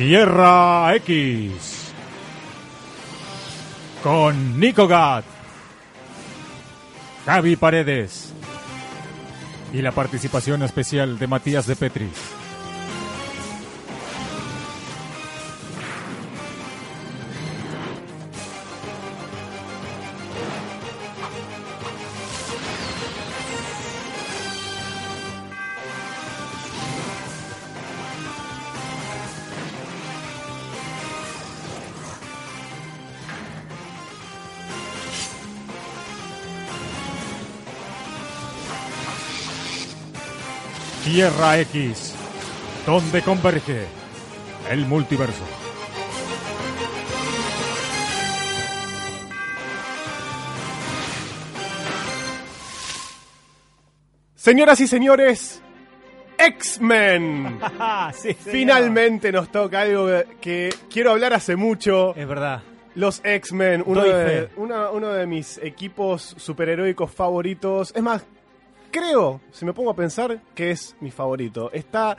Tierra X. Con Nico Gat. Javi Paredes. Y la participación especial de Matías de Petris. Tierra X, donde converge el multiverso. Señoras y señores, X-Men. sí, Finalmente nos toca algo que quiero hablar hace mucho. Es verdad. Los X-Men, uno de mis equipos superheroicos favoritos. Es más, creo, si me pongo a pensar, que es mi favorito. Está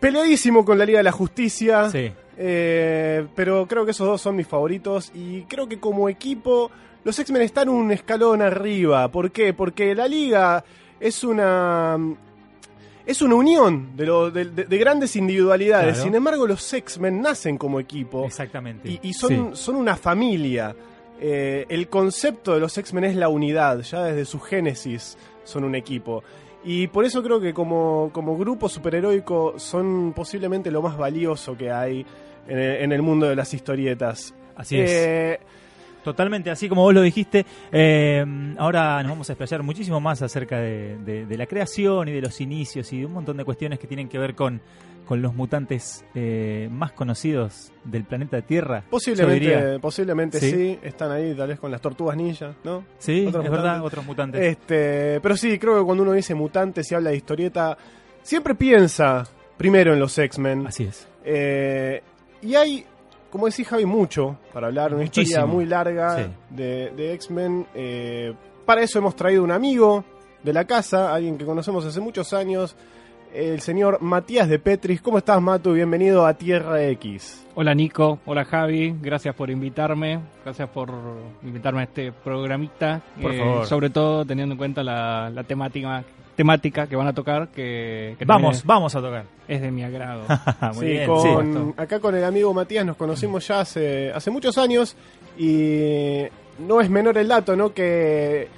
peleadísimo con la Liga de la Justicia. Sí. Eh, pero creo que esos dos son mis favoritos y creo que como equipo los X-Men están un escalón arriba. ¿Por qué? Porque la liga es una es una unión de, lo- de- de- de grandes individualidades. Claro. Sin embargo, los X-Men nacen como equipo Exactamente. y, y son, son una familia. Eh, el concepto de los X-Men es la unidad, ya desde su génesis son un equipo. Y por eso creo que como, como grupo superheroico son posiblemente lo más valioso que hay en el, en el mundo de las historietas. Así es. Eh, Totalmente, así como vos lo dijiste, eh, ahora nos vamos a explayar muchísimo más acerca de, de- de la creación y de los inicios y de un montón de cuestiones que tienen que ver con, con los mutantes eh, más conocidos del planeta Tierra. posiblemente, posiblemente Sí. sí. están ahí tal vez con las tortugas ninja, ¿no? Sí, es otros verdad, mutantes. otros mutantes. Este, pero sí, creo que cuando uno dice mutantes y habla de historieta, siempre piensa primero en los X-Men. Así es. Eh, y hay, como decís Javi, mucho para hablar, una historia muy larga Sí. de, de X-Men. Eh, para eso hemos traído un amigo de la casa, alguien que conocemos hace muchos años, el señor Matías de Petris. ¿Cómo estás, Matu? Bienvenido a Tierra X. Hola Nico, hola Javi, gracias por invitarme, gracias por invitarme a este programita, eh, Por favor. sobre todo teniendo en cuenta la, la temática temática que van a tocar, que, que Vamos, vamos a tocar. es, es de mi agrado. Muy Sí, bien, con- sí. acá con el amigo Matías nos conocimos ya hace, hace muchos años y no es menor el dato, ¿no? Que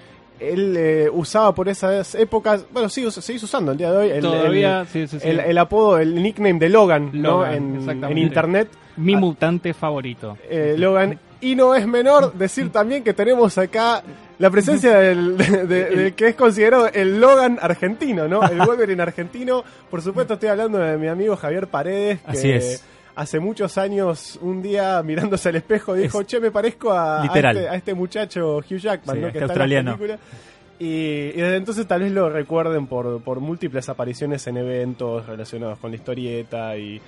él eh, usaba por esas épocas, bueno, sí, us- seguís usando el día de hoy, el, Todavía, el, sí, sí, sí. el- el apodo, el nickname de Logan, ¿no? En, internet, mi ah. mutante favorito. eh, Logan. Y no es menor decir también que tenemos acá la presencia del, de- de- del que es considerado el Logan argentino, ¿no? El Wolverine argentino. Por supuesto estoy hablando de mi amigo Javier Paredes, que Así es. Hace muchos años, un día mirándose al espejo, dijo, Es- che, me parezco a, a este, a este muchacho Hugh Jackman, Sí, ¿no? este que está australiano. en la película. Y, y desde entonces tal vez lo recuerden por, por múltiples apariciones en eventos relacionados con la historieta y,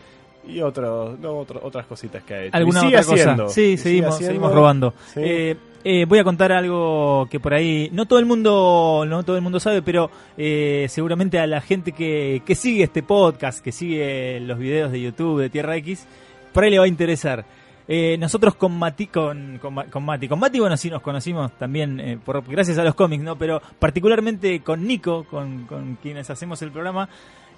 y otros, no, otro- otras cositas que ha hecho. ¿Alguna y sigue otra cosa? haciendo, Sí, sigue haciendo. seguimos robando. Sí. Eh, eh, voy a contar algo que por ahí no todo el mundo no todo el mundo sabe, pero eh, seguramente a la gente que, que sigue este podcast, que sigue los videos de YouTube de Tierra X, por ahí le va a interesar. Eh, nosotros con Mati, con, con, Ma- con Mati, con Mati, bueno, sí nos conocimos también eh, por, gracias a los cómics, ¿no? Pero particularmente con Nico, con, con quienes hacemos el programa,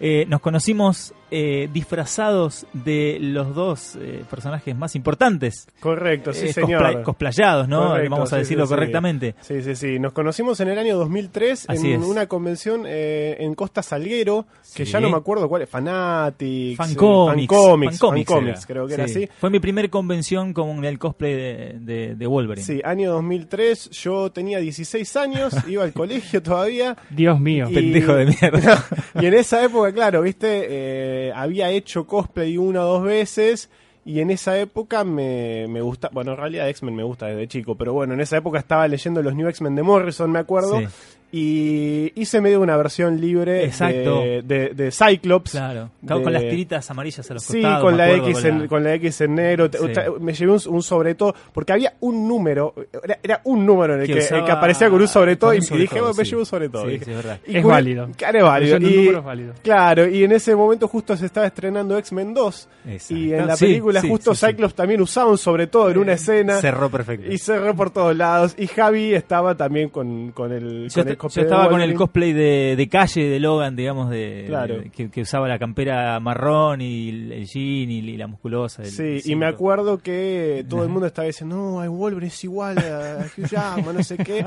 eh, nos conocimos eh, disfrazados de los dos eh, personajes más importantes Correcto, sí, eh, señor. cosplay- cosplayados, ¿no? Correcto, Vamos a sí, decirlo sí, correctamente. Sí, sí, sí. Nos conocimos en el año 2003 Así en es. una convención eh, en Costa Salguero, que ya no me acuerdo cuál es, Fanatics, Fan Comics. Fancomics, Fancomics Fancomics, era. creo que Sí. era así. Fue mi primer convención con el cosplay de, de- de Wolverine. Sí, año 2003, yo tenía 16 años, iba al colegio todavía. Dios mío. Y- Pendejo de mierda. y en esa época, claro, viste, eh, había hecho cosplay una o dos veces. Y en esa época me, me gusta, bueno, en realidad X-Men me gusta desde chico, pero bueno, en esa época estaba leyendo los New X-Men de Morrison, me acuerdo. Sí. Y hice medio una versión libre Exacto. de, de- de Cyclops. Claro. De- con las tiritas amarillas a los Sí, costados. con me la, acuerdo, X en, con la X en negro. Sí. Me llevé un, un sobre todo, porque había un número, era, era un número en el Que que, usaba- el que aparecía con un sobre todo con y, sobre dije, todo, me sí. llevo un sobre todo. Sí, Dije. sí, es verdad. Y Es válido. Claro, es válido. Y- número es válido. Claro, y en ese momento justo se estaba estrenando X-Men 2. Exacto. Y en la Sí, película sí, justo sí, sí. Cyclops también usaba un sobre todo en una escena. Cerró perfecto. Y cerró por todos lados. Y Javi estaba también con, con el, con yo estaba con el cosplay de, de calle de Logan, digamos, de, Claro. de- que, que usaba la campera marrón y el, el jean y, la musculosa. el- Sí, el y me acuerdo que todo el mundo estaba diciendo, no, hay Wolverine es igual a Hugh Jackman, no sé qué.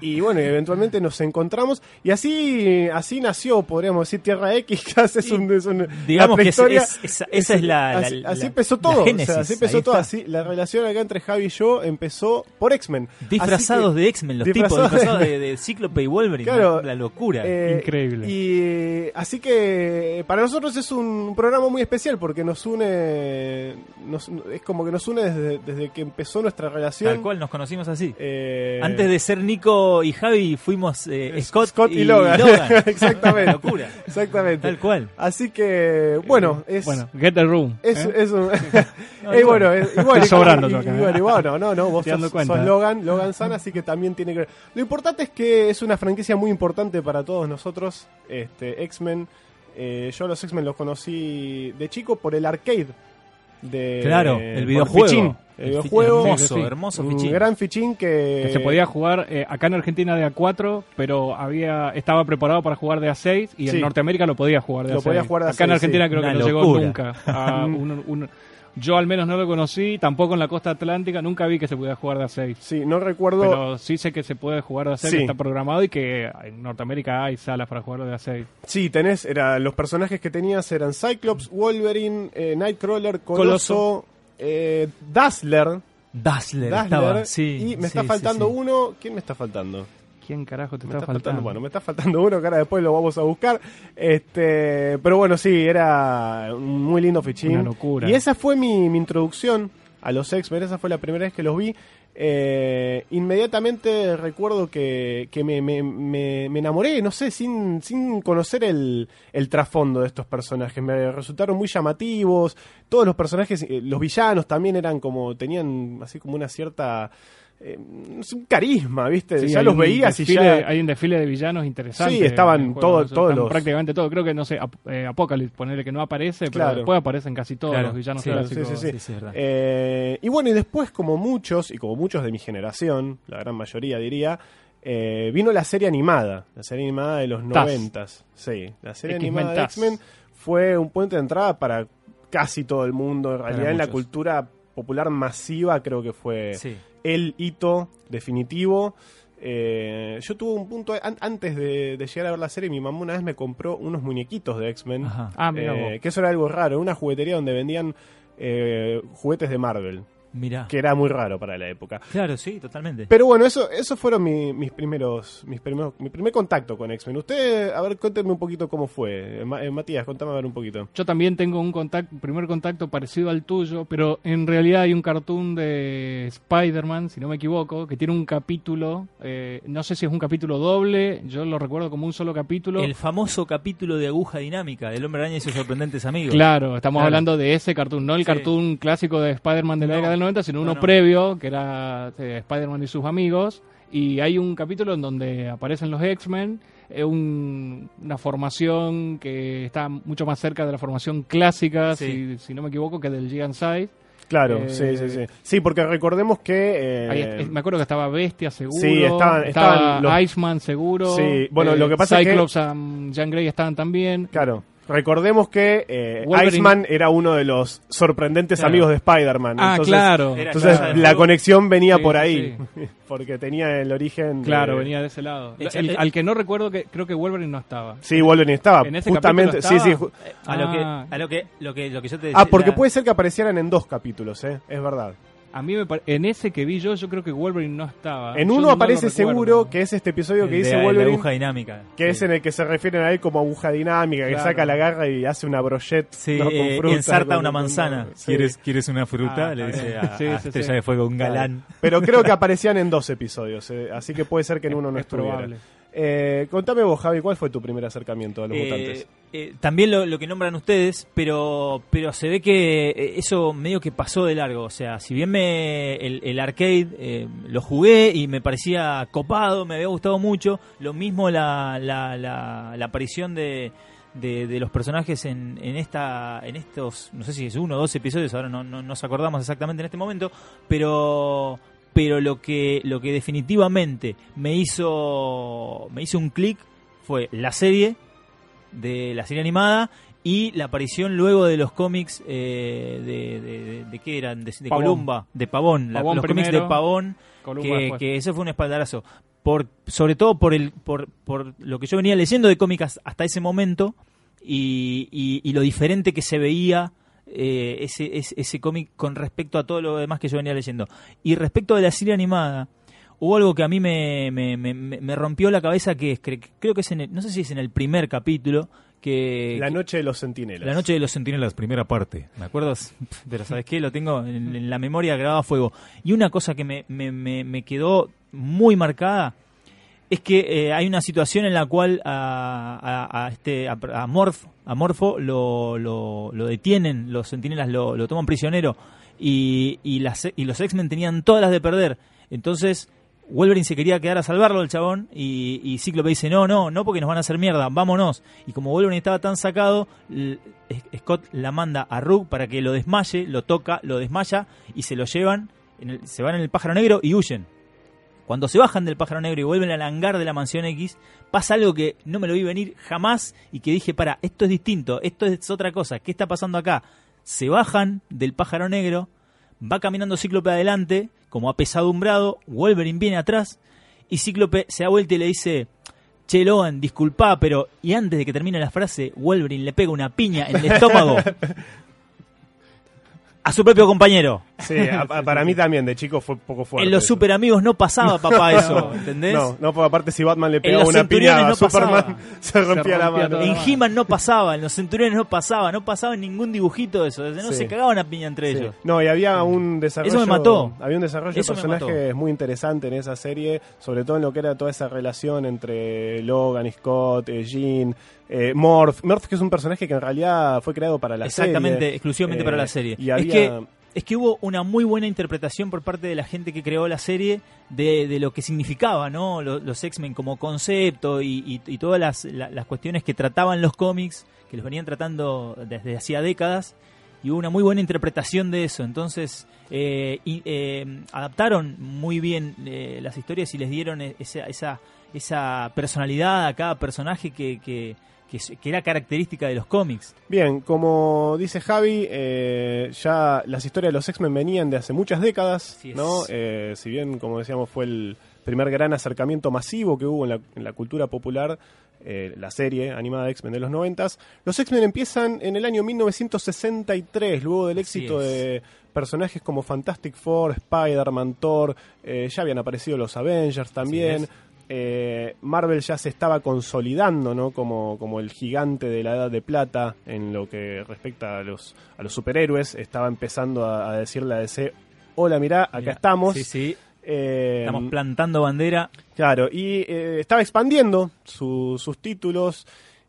Y bueno, eventualmente nos encontramos y así así nació, podríamos decir, Tierra X, que es un, es un- Digamos que es- esa- esa es la- así, la- así la- empezó todo, o génesis, sea, así empezó todo, así, la relación acá entre Javi y yo empezó por X-Men. Disfrazados que- de X-Men, los disfrazados tipos, disfrazados de- de, de Cíclope y Wolverine. Claro. la locura. Eh, Increíble. Y así que para nosotros es un programa muy especial porque nos une, nos- es como que nos une desde, desde que empezó nuestra relación. Tal cual, nos conocimos así. Eh, Antes de ser Nico y Javi, fuimos eh, es- Scott, y, Logan. Exactamente. locura. Exactamente. Tal cual. Así que, bueno, es. Bueno, get the room. Es, ¿eh? es un. No, Eh, bueno, es- igual, Estoy sobrando y- yo y- acá, y bueno, ¿eh? y bueno, no, no, vos sos, cuenta, sos ¿eh? Logan, Logan San, así que también tiene que ver. Lo importante es que es una franquicia muy importante para todos nosotros, este, X-Men. Eh, yo a los X-Men los conocí de chico por el arcade. De, Claro, por el videojuego. Fichín, el El videojuego. hermoso, Sí, hermoso un fichín. gran fichín que, Que se podía jugar eh, acá en Argentina de A4, pero había estaba preparado para jugar de A6 y Sí. en Norteamérica lo podía jugar de Lo A6. podía jugar de acá en A6, Argentina sí. creo que Una no llegó nunca. a un- un- yo al menos no lo conocí, tampoco en la costa atlántica, nunca vi que se podía jugar de A6. Sí, no recuerdo. Pero sí sé que se puede jugar de A6, Sí. que está programado y que en Norteamérica hay salas para jugar de A6. Sí, tenés, era, los personajes que tenías eran Cyclops, Wolverine, eh, Nightcrawler, Coloso, eh, Dazzler, Dazzler, Dazzler, estaba, sí. y me sí, está sí, faltando sí. uno. ¿Quién me está faltando? ¿Quién carajo te Me está, faltando, faltando? bueno, me está faltando uno que ahora después lo vamos a buscar. Este, pero bueno, sí, era un muy lindo fichín. Una locura. Y esa fue mi, mi introducción a los X-Men, esa fue la primera vez que los vi. Eh, inmediatamente recuerdo que, que me, me- me- me enamoré, no sé, sin, sin conocer el, el trasfondo de estos personajes. Me resultaron muy llamativos. Todos los personajes, eh, los villanos también eran como, tenían así como una cierta... eh, no sé, un carisma, ¿viste? Sí, ya los veías y ya... Hay un desfile de villanos interesantes. Sí, estaban todos están los- Prácticamente todo. Creo que, no sé, Ap- eh, Apocalypse, ponerle que no aparece, pero después aparecen casi todos Claro, los villanos sí, clásicos. sí, sí, Sí, sí, es verdad. Eh, y bueno, y después, como muchos, y como muchos de mi generación, la gran mayoría diría, eh, vino la serie animada, la serie animada de los noventas. Sí, la serie animada de. X-Men fue un puente de entrada para casi todo el mundo. En realidad, en la cultura popular masiva, creo que fue Sí. El hito definitivo. Eh, yo tuve un punto, an- antes de, de llegar a ver la serie, mi mamá una vez me compró unos muñequitos de X-Men. Ah, Eh, que eso era algo raro, una juguetería donde vendían eh, juguetes de Marvel, Mirá. que era muy raro para la época. Claro, sí, totalmente. Pero bueno, eso, esos fueron mi- mis primeros, mis primeros, mi primer contacto con X-Men. Usted, a ver, cuénteme un poquito cómo fue. Eh, Ma- eh, Matías, contame a ver un poquito. Yo también tengo un contacto, primer contacto parecido al tuyo, pero en realidad hay un cartoon de Spider-Man, si no me equivoco, que tiene un capítulo, eh, no sé si es un capítulo doble, yo lo recuerdo como un solo capítulo. El famoso capítulo de aguja dinámica, del hombre araña y sus sorprendentes amigos. Claro, estamos Claro. hablando de ese cartoon, no el Sí. cartoon clásico de Spider-Man de la No, década del 90, sino no, uno no. previo, que era eh, Spider-Man y sus amigos. Y hay un capítulo en donde aparecen los X-Men, eh, un- una formación que está mucho más cerca de la formación clásica, Sí. si, si no me equivoco, que del Giant Size. Claro, Eh, sí, sí, sí. Sí, porque recordemos que... eh, Ahí es- me acuerdo que estaba Bestia seguro, Sí, estaban- estaba los- Iceman seguro, Sí, bueno, lo que pasa es que- Cyclops y Jean Grey estaban también. Claro. Recordemos que eh, Iceman era uno de los sorprendentes Claro. amigos de Spider-Man. Ah, Entonces- claro. Entonces la conexión venía Sí, por sí, ahí, porque tenía el origen. de- Claro, venía de ese lado. Eh, El- al que no recuerdo que creo que Wolverine no estaba. Sí, Wolverine estaba. ¿En ese justamente, capítulo sí, sí. ju- A lo que, Ah. a lo que, lo que, lo que yo te decía. Ah, porque puede ser que aparecieran en dos capítulos, ¿eh? Es verdad. A mí me en ese que vi yo, yo creo que Wolverine no estaba. En Yo uno no aparece seguro que es este episodio el que de dice la- la Wolverine, aguja dinámica. que es en el que se refieren a él como aguja dinámica, que saca la garra y hace una brochette Sí, ¿no? con eh, fruta, ensarta con- una manzana. sí. ¿Quieres, ¿Quieres una fruta? Ah, Le dice a, Sí, a sí, Estrella sí. de Fuego, un Claro. galán. Pero creo que aparecían en dos episodios, eh, así que puede ser que en uno no Es estuviera. probable. Eh, contame vos, Javi, ¿cuál fue tu primer acercamiento a los Eh, mutantes? Eh, también lo, que nombran ustedes, pero pero se ve que eh, eso medio que pasó de largo. O sea, si bien me el, el arcade eh, lo jugué y me parecía copado, me había gustado mucho, lo mismo la, la, la, la aparición de, de, de los personajes en, en esta en estos, no sé si es uno o dos episodios, ahora no, no nos acordamos exactamente en este momento, pero pero lo que lo que definitivamente me hizo me hizo un clic fue la serie de la serie animada y la aparición luego de los cómics eh, de, de, de- de qué eran de, Pavón. Columba de Pavón, la- los cómics de Pavón que, eso fue un espaldarazo. Por sobre todo por el por, por lo que yo venía leyendo de cómics hasta ese momento y, y- y lo diferente que se veía eh, ese, ese, ese cómic con respecto a todo lo demás que yo venía leyendo. Y respecto de la serie animada hubo algo que a mí me, me, me- me- me rompió la cabeza que es cre- creo que es en el, no sé si es en el primer capítulo que La noche de los centinelas. la noche de los centinelas, primera parte. ¿Me acuerdas? Pero ¿sabes qué? Lo tengo en, en la memoria grabado a fuego. Y una cosa que me, me, me, me quedó muy marcada es que eh, hay una situación en la cual a, a- a este, a, a Morph- a Morfo lo, lo, lo detienen, los centinelas lo, lo toman prisionero y, y, las, y los X-Men tenían todas las de perder. Entonces Wolverine se quería quedar a salvarlo el chabón y, y Cíclope dice, no, no, no porque nos van a hacer mierda, vámonos. Y como Wolverine estaba tan sacado, Scott la manda a Rook para que lo desmaye, lo toca, lo desmaya y se lo llevan, en el- se van en el pájaro negro y huyen. Cuando se bajan del pájaro negro y vuelven al hangar de la mansión X, pasa algo que no me lo vi venir jamás y que dije, para, esto es distinto, esto es otra cosa, ¿qué está pasando acá? Se bajan del pájaro negro, va caminando Cíclope adelante, como apesadumbrado, Wolverine viene atrás y Cíclope se da vuelta y le dice, Che Logan, disculpa, pero... Y antes de que termine la frase, Wolverine le pega una piña en el estómago a su propio compañero. Sí, a- a- para mí también, de chico fue un poco fuerte. En los eso. super amigos no pasaba, papá, eso, ¿entendés? No, no, porque aparte si Batman le pegaba una piña a no Superman, pasaba. se rompía la rompía mano. En He-Man no pasaba, en los centuriones no pasaba, no pasaba en ningún dibujito de eso. No Sí. se cagaban a piña entre Sí. ellos. No, y había un desarrollo. Eso me mató. Había un desarrollo Eso de personajes muy interesante en esa serie, sobre todo en lo que era toda esa relación entre Logan, Scott, eh, Jean, eh, Morph. Morph, que es un personaje que en realidad fue creado para la Exactamente, serie. exclusivamente Eh, para la serie. Y Es había. que es que hubo una muy buena interpretación por parte de la gente que creó la serie de, de lo que significaba ¿no? Lo- los, X-Men como concepto y, todas las, la- las cuestiones que trataban los cómics, que los venían tratando desde hacía décadas, y hubo una muy buena interpretación de eso. Entonces, eh, y, eh, adaptaron muy bien eh, las historias y les dieron e- esa, esa, esa personalidad a cada personaje que, que que era característica de los cómics. Bien, como dice Javi, eh, ya las historias de los X-Men venían de hace muchas décadas. ¿no? Eh, si bien, como decíamos, fue el primer gran acercamiento masivo que hubo en la, en la cultura popular, eh, la serie animada de X-Men de los noventas, los X-Men empiezan en el año 1963, luego del Así éxito es. de personajes como Fantastic Four, Spider-Man, Thor, eh, ya habían aparecido los Avengers también. Eh, Marvel ya se estaba consolidando ¿no? como, como el gigante de la edad de plata en lo que respecta a los, a los superhéroes. Estaba empezando a, a decirle a DC, hola, mirá, acá estamos. Sí, sí. Eh, Estamos plantando bandera. Claro, y eh, estaba expandiendo su- sus títulos.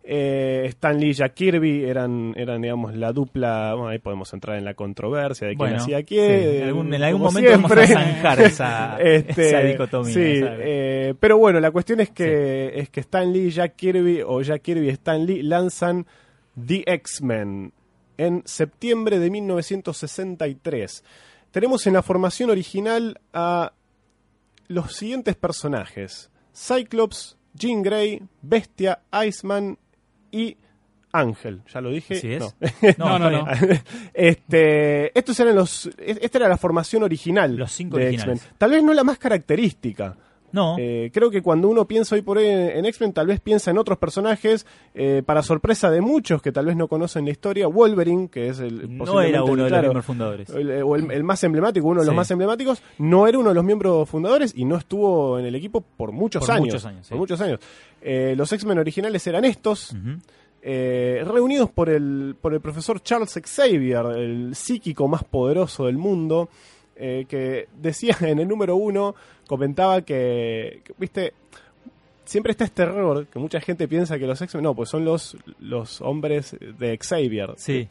Eh, Stan Lee y Jack Kirby eran, eran, digamos, la dupla. Bueno, ahí podemos entrar en la controversia de quién Bueno, hacía sí, qué. en algún, en algún momento siempre. vamos a zanjar esa, Este, esa dicotomía. eh, pero bueno, la cuestión es que, es que Stan Lee y Jack Kirby, o Jack Kirby y Stan Lee, lanzan The X-Men en septiembre de 1963. Tenemos en la formación original a los siguientes personajes: Cyclops, Jean Grey, Bestia, Iceman y Ángel. ¿Ya lo dije? Es. No. No, no, este, estos eran los, esta era la formación original Los cinco de originales. X-Men. Tal vez no la más característica. No, Eh, creo que cuando uno piensa hoy por hoy en, en X-Men, tal vez piensa en otros personajes, eh, para sorpresa de muchos que tal vez no conocen la historia. Wolverine, que es el. no era uno de los fundadores. el, o el- el más emblemático, uno de los Sí. más emblemáticos, no era uno de los miembros fundadores y no estuvo en el equipo por muchos Por años. muchos años, sí. Por muchos años. Eh, los X-Men originales eran estos, eh, reunidos por el, por el profesor Charles Xavier, el psíquico más poderoso del mundo, eh, que decía en el número uno, comentaba que, que, viste, siempre está este error que mucha gente piensa que los X-Men, no, pues son los, los hombres de Xavier. Sí.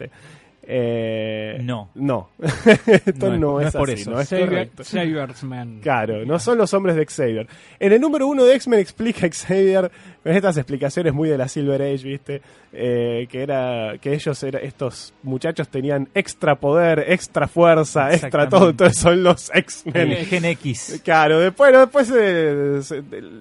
Eh, No. No. Esto No es- no, es, es por así, eso. no es Xavier-. Xaviersman. Claro, no son los hombres de Xavier. En el número uno de X-Men explica Xavier, con estas explicaciones muy de la Silver Age, ¿viste? Eh, que era que ellos, era, estos muchachos tenían extra poder, extra fuerza, extra todo, entonces son los El X-Men. Gen X. Claro, después, después eh,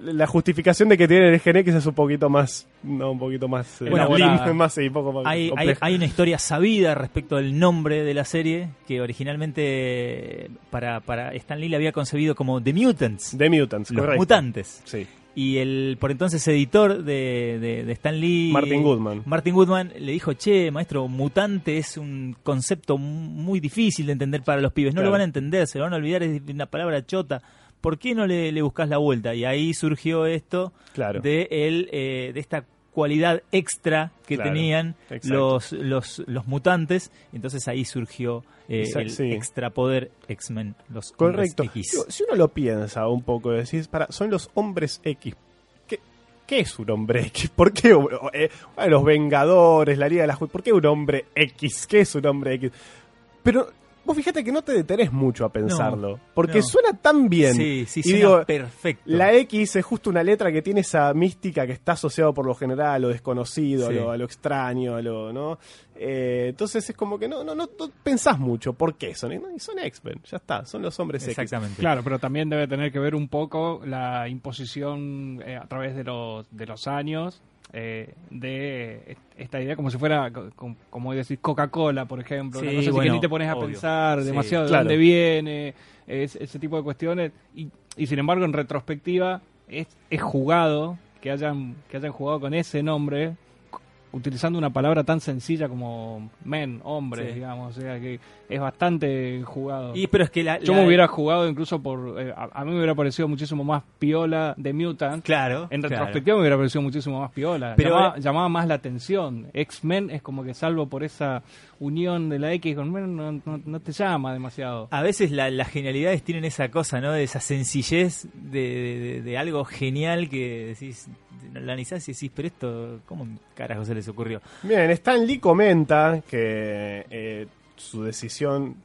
la justificación de que tienen el Gen X es un poquito más, no, un poquito más, eh, Bueno, más, sí, un poco más Hay, hay, compleja. hay una historia sabida respecto del nombre de la serie que originalmente para, para Stan Lee la había concebido como The Mutants, The Mutants, los correcto. mutantes. Sí. Y el por entonces editor de, de, de Stan Lee, Martin Goodman. Martin Goodman, le dijo, che, maestro, mutante es un concepto muy difícil de entender para los pibes. No Claro. lo van a entender, se lo van a olvidar, es una palabra chota. ¿Por qué no le, le buscas la vuelta? Y ahí surgió esto Claro. de, el, eh, de esta cualidad extra que Claro, tenían los, los, los mutantes. Entonces ahí surgió eh, Exacto, el sí. extra poder X-Men, los Correcto. hombres X. Si uno lo piensa un poco, decís, para, son los hombres X. ¿Qué, qué es un hombre X? ¿Por qué eh, los Vengadores, la Liga de la? ¿Por qué un hombre X? ¿Qué es un hombre X? Pero vos fíjate que no te detenés mucho a pensarlo, porque no. suena tan bien. Sí, sí, y suena digo, perfecto. la X es justo una letra que tiene esa mística que está asociado por lo general a lo desconocido, Sí. a, lo, a lo extraño, a lo, ¿no? Eh, entonces es como que no, no, no, no pensás mucho por qué son, ¿no? y son X-Men, ya está, son los hombres X. Exactamente. Claro, pero también debe tener que ver un poco la imposición eh, a través de los, de los años eh, de est- esta idea como si fuera, co- com- como decís, Coca-Cola, por ejemplo. Sí, una cosa así que ni te pones a obvio. pensar Sí, demasiado de dónde viene, es- ese tipo de cuestiones. Y, y sin embargo, en retrospectiva, es, es jugado que hayan, que hayan jugado con ese nombre utilizando una palabra tan sencilla como men, hombre, Sí. digamos, o sea que es bastante jugado. Y, pero es que la, Yo la- me hubiera jugado incluso por. eh, a, a mí me hubiera parecido muchísimo más piola de Mutant. Claro. En claro. retrospectiva me hubiera parecido muchísimo más piola. Pero, llamaba, eh, llamaba más la atención. X-Men es como que salvo por esa unión de la X con Men, no, no- no te llama demasiado. A veces la- las genialidades tienen esa cosa, ¿no? De esa sencillez de, de- algo genial que decís, analizás y decís, pero esto, ¿cómo carajo se les ocurrió? Bien, Stan Lee comenta que eh, su decisión,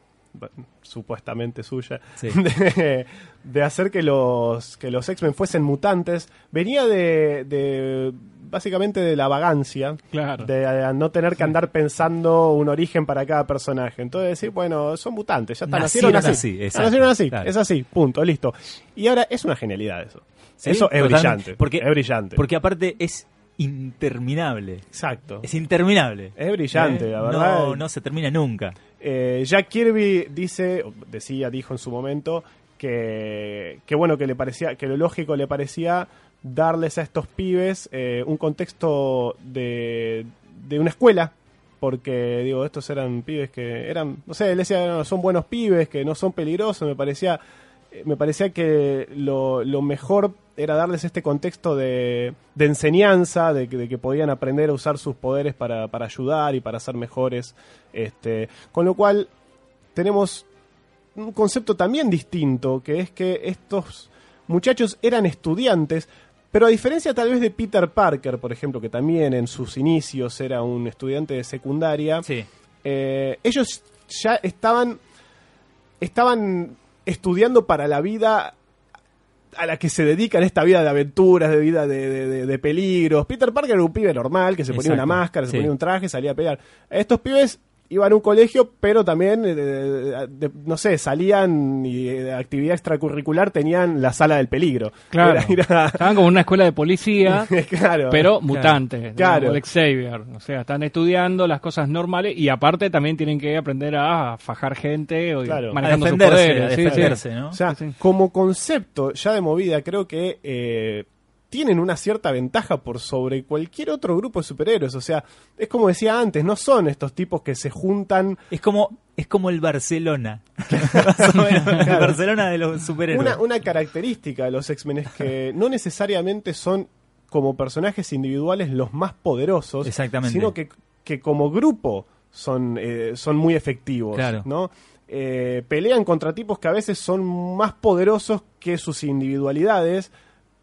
supuestamente suya, Sí. de, de hacer que los, que los X-Men fuesen mutantes, venía de, de básicamente de la vagancia, Claro. de no tener que andar pensando un origen para cada personaje. Entonces decir, bueno, son mutantes, ya está, Nacieron nacieron así, así. exacto, nacieron así, claro. es así, punto, listo. Y ahora es una genialidad eso. Sí, eso es brillante. Porque, es brillante. Porque aparte es interminable. Exacto. Es interminable. Es brillante, ¿Eh? la verdad. No, no se termina nunca. Eh, Jack Kirby dice, decía, dijo en su momento, que, que bueno, que le parecía, que lo lógico le parecía darles a estos pibes eh, un contexto de, de una escuela, porque digo, estos eran pibes que eran, no sé, él decía, no, son buenos pibes, que no son peligrosos, me parecía, me parecía que lo, lo mejor era darles este contexto de, de enseñanza, de que, de que podían aprender a usar sus poderes para, para ayudar y para ser mejores. Este, con lo cual tenemos un concepto también distinto, que es que estos muchachos eran estudiantes, pero a diferencia tal vez de Peter Parker, por ejemplo, que también en sus inicios era un estudiante de secundaria, Sí. eh, ellos ya estaban estaban estudiando para la vida a la que se dedican esta vida de aventuras, de vida de, de- peligros. Peter Parker era un pibe normal que se ponía Exacto, una máscara, se sí. ponía un traje, salía a pelear. Estos pibes iban a un colegio, pero también, eh, de- de- no sé, salían y eh, de actividad extracurricular tenían la sala del peligro. Claro. Era a- Estaban como en una escuela de policía, claro. pero mutantes. Claro. como Xavier. O sea, están estudiando las cosas normales y aparte también tienen que aprender a fajar gente o Claro. A manejando sus defenderse, poderes. a Sí, sí. defenderse, ¿no? O sea, Sí, sí. como concepto ya de movida, creo que eh, tienen una cierta ventaja por sobre cualquier otro grupo de superhéroes. O sea, es como decía antes, no son estos tipos que se juntan. Es como, es como el Barcelona. Más o menos, el Barcelona de los superhéroes. Una, una característica de los X-Men es que no necesariamente son como personajes individuales los más poderosos, Exactamente. sino que, que como grupo son, eh, son muy efectivos. Claro. ¿no? Eh, pelean contra tipos que a veces son más poderosos que sus individualidades,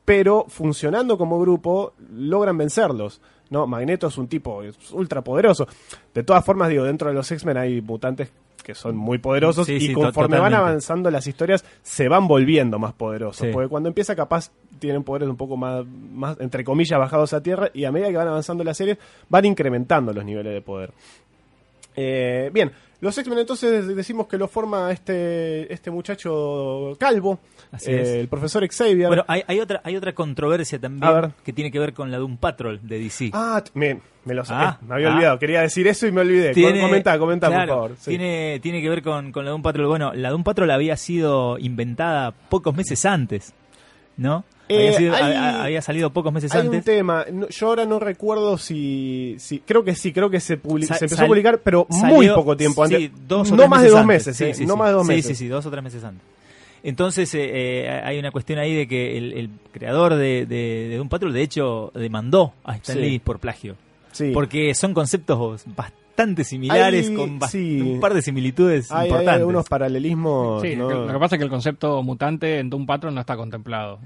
pero funcionando como grupo logran vencerlos. ¿no? Magneto es un tipo ultra poderoso. De todas formas, digo, dentro de los X-Men hay mutantes que son muy poderosos Sí, y sí, conforme van avanzando las historias se van volviendo más poderosos. Sí. Porque cuando empieza capaz tienen poderes un poco más, más, entre comillas, bajados a tierra y a medida que van avanzando las series van incrementando los niveles de poder. Eh, bien, los X-Men entonces decimos que lo forma este, este muchacho calvo, eh, el profesor Xavier. Bueno, hay, hay otra hay otra controversia también que tiene que ver con la de un Patrol de DC. ah, me, me lo Ah, eh, me había ah. olvidado, quería decir eso y me olvidé. comenta, comenta, claro, por favor. sí. Tiene, tiene que ver con, con la de un Patrol. Bueno, la de un Patrol había sido inventada pocos meses antes, ¿no? Eh, había, sido- hay- ha- había salido pocos meses Hay un antes. tema, no- yo ahora no recuerdo si, si creo que sí, creo que se, publi- Sa- se empezó a publicar, pero muy poco tiempo antes. Sí, dos o no tres más de dos antes. meses, Sí, sí, no más de dos meses. Sí, sí, dos o tres meses antes. Entonces eh, eh, hay una cuestión ahí de que el, el creador de, de, de Doom Patrol, de hecho, demandó a Stan. Lee por plagio. Sí. Porque son conceptos bastante similares, Hay- con sí. un par de similitudes hay, hay importantes. algunos paralelismos. Sí, ¿no? lo que pasa es que el concepto mutante en Doom Patrol no está contemplado.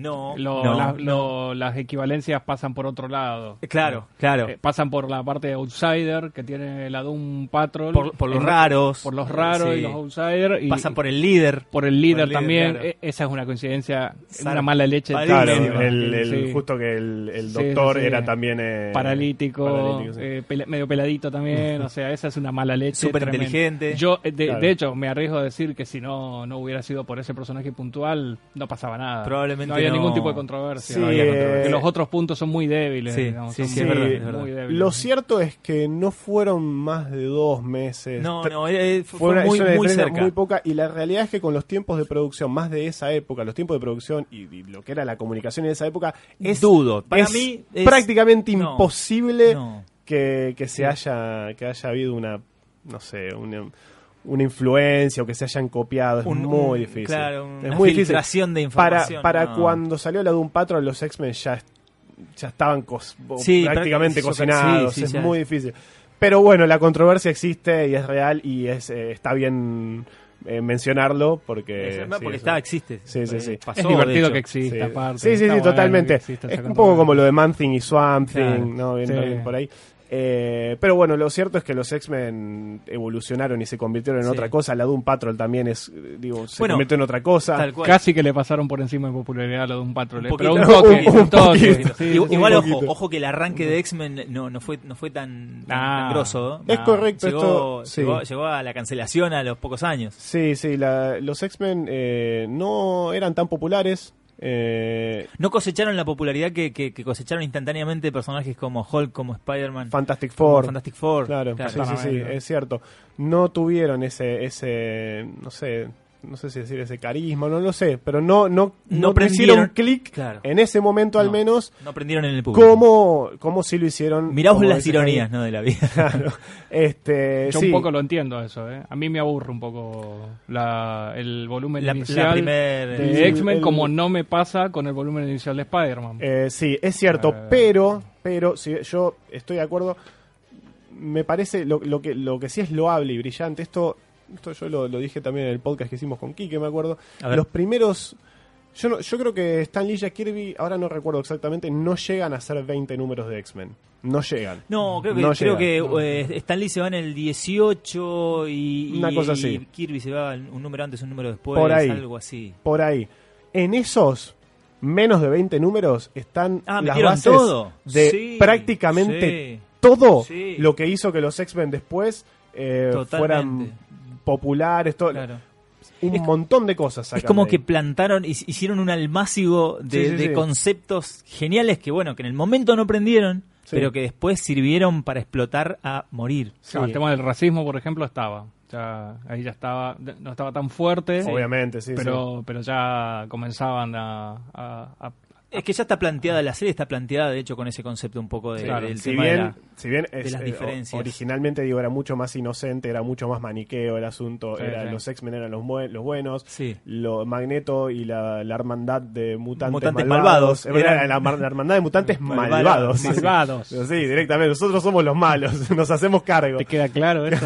No, Lo- no, la- no. lo- las equivalencias pasan por otro lado. Claro, claro. Eh, pasan por la parte de Outsider que tiene la Doom Patrol. Por- por los En- raros. Por los raros Sí. y los Outsiders. Y, Pasan por el líder. por el líder por el líder, también. claro. E- esa es una coincidencia, Sar- una mala leche. Claro, el, el- sí. justo que el, doctor sí, sí. era también eh, paralítico, paralítico, sí. eh, medio peladito también, o sea, esa es una mala leche. Súper inteligente. Yo, eh, de, Claro. de hecho, me arriesgo a decir que si no, no hubiera sido por ese personaje puntual, no pasaba nada. Probablemente no había ningún tipo de controversia. Sí, no había controversia. eh, Que los otros puntos son muy débiles. Sí, digamos, sí, son sí, es muy, verdad, es verdad. muy débiles. Lo cierto es que no fueron más de dos meses. No, no, eh, fue, Fue una, muy, muy cerca. muy poca y la realidad es que con los tiempos de producción más de esa época, los tiempos de producción y, y lo que era la comunicación en esa época es Dudo. Para es mí es- prácticamente no, imposible no. que, que se haya que haya habido una no sé una, una influencia o que se hayan copiado es Un- muy un- difícil claro, es una muy difícil filtración de para información, para no. cuando salió la Doom Patrol los X-Men ya ya estaban cos- Sí, prácticamente cocinados sí, sí, es muy difícil pero bueno la controversia existe y es real y es eh, está bien eh, mencionarlo porque Es- sí, porque está, existe. Sí, sí, Eh, sí. pasó, es de divertido que exista, Sí, aparte. sí, sí, sí, totalmente. Es un poco como lo de Man Thing y Swamp Thing, Claro. ¿no? Bien, Sí. bien por ahí. Eh, pero bueno, lo cierto es que los X-Men evolucionaron y se convirtieron en Sí. otra cosa. La Doom Patrol también es, eh, digo, se Bueno, convirtió en otra cosa. Tal cual. Casi que le pasaron por encima en popularidad a lo de un patrón. Un Pero un toque, Un- toque. poquito. Sí, Igual, sí, igual, un ojo, ojo que el arranque de X-Men no, no fue no fue tan, tan, Ah. tan grosso. Es No, correcto, Llegó, esto- sí. llegó, llegó a la cancelación a los pocos años. Sí, sí, la- los X-Men eh, no eran tan populares. Eh, No cosecharon la popularidad que, que- que cosecharon instantáneamente personajes como Hulk, como Spider-Man, Fantastic Four. Fantastic Four. Claro, sí, sí, es cierto. No tuvieron ese, ese, no sé, no sé si decir ese carisma, no lo sé, pero no, no, No no, prendieron. hicieron clic Claro. en ese momento al No, menos No aprendieron en el público. como, como si lo hicieron. Miramos las ironías. ¿no? de la vida. Claro. Este, Yo sí. un poco lo entiendo eso, ¿eh? A mí me aburre un poco la, el volumen La- la inicial primer- de X-Men como no me pasa con el volumen inicial de Spider-Man. Eh, sí, es cierto, Eh. pero, pero si yo estoy de acuerdo. Me parece lo, lo que lo que sí es loable y brillante. Esto, esto yo lo, lo dije también en el podcast que hicimos con Kike, me acuerdo. Los primeros. Yo, no, yo creo que Stan Lee y Jack Kirby, ahora no recuerdo exactamente, no llegan a ser 20 números de X-Men. No llegan. No, creo que, No creo que eh, Stan Lee se va en el 18 y, Una y- cosa y así. Kirby se va un número antes, un número después, Por ahí. algo así. Por ahí. En esos menos de 20 números están Ah, las bases todo. de Sí, prácticamente sí. todo Sí. lo que hizo que los X-Men después eh, fueran populares, todo, Claro. un Es- montón de cosas. Es sacan como de que plantaron, hic- hicieron un almácigo de, Sí, sí, de sí. conceptos geniales que, bueno, que en el momento no prendieron, Sí. pero que después sirvieron para explotar a morir. Sí. Claro, el tema del racismo, por ejemplo, estaba. Ya, ahí ya estaba, no estaba tan fuerte, Obviamente, sí. pero, pero ya comenzaban a, a- a- Es que ya está planteada, la serie está planteada, de hecho, con ese concepto un poco de, Claro. del. Si tema de bien, la- si bien es, las eh, diferencias. originalmente digo era mucho más inocente, era mucho más maniqueo el asunto, Sí, era, sí. los X-Men eran los, los buenos, Sí. lo Magneto y la, la hermandad de mutantes, Mutantes malvados, malvados. Era la, hermandad de mutantes Malvados. malvados. Sí, directamente, nosotros somos los malos, nos hacemos cargo. ¿Te queda claro eso?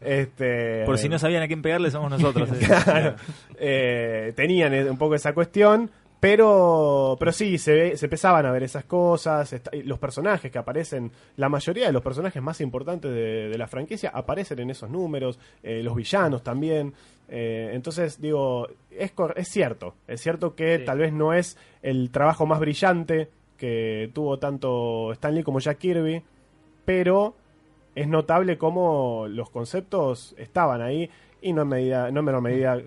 este, Por si no sabían a quién pegarle, somos nosotros. eh. Claro. Eh, tenían un poco esa cuestión, Pero, pero sí, se, ve- se empezaban a ver esas cosas. está- los personajes que aparecen, la mayoría de los personajes más importantes de, de la franquicia aparecen en esos números. eh, los villanos también. Eh, entonces, digo, es, es cierto. Es cierto que Sí. tal vez no es el trabajo más brillante que tuvo tanto Stanley como Jack Kirby. Pero es notable cómo los conceptos estaban ahí. Y no en, medida, no en menor medida,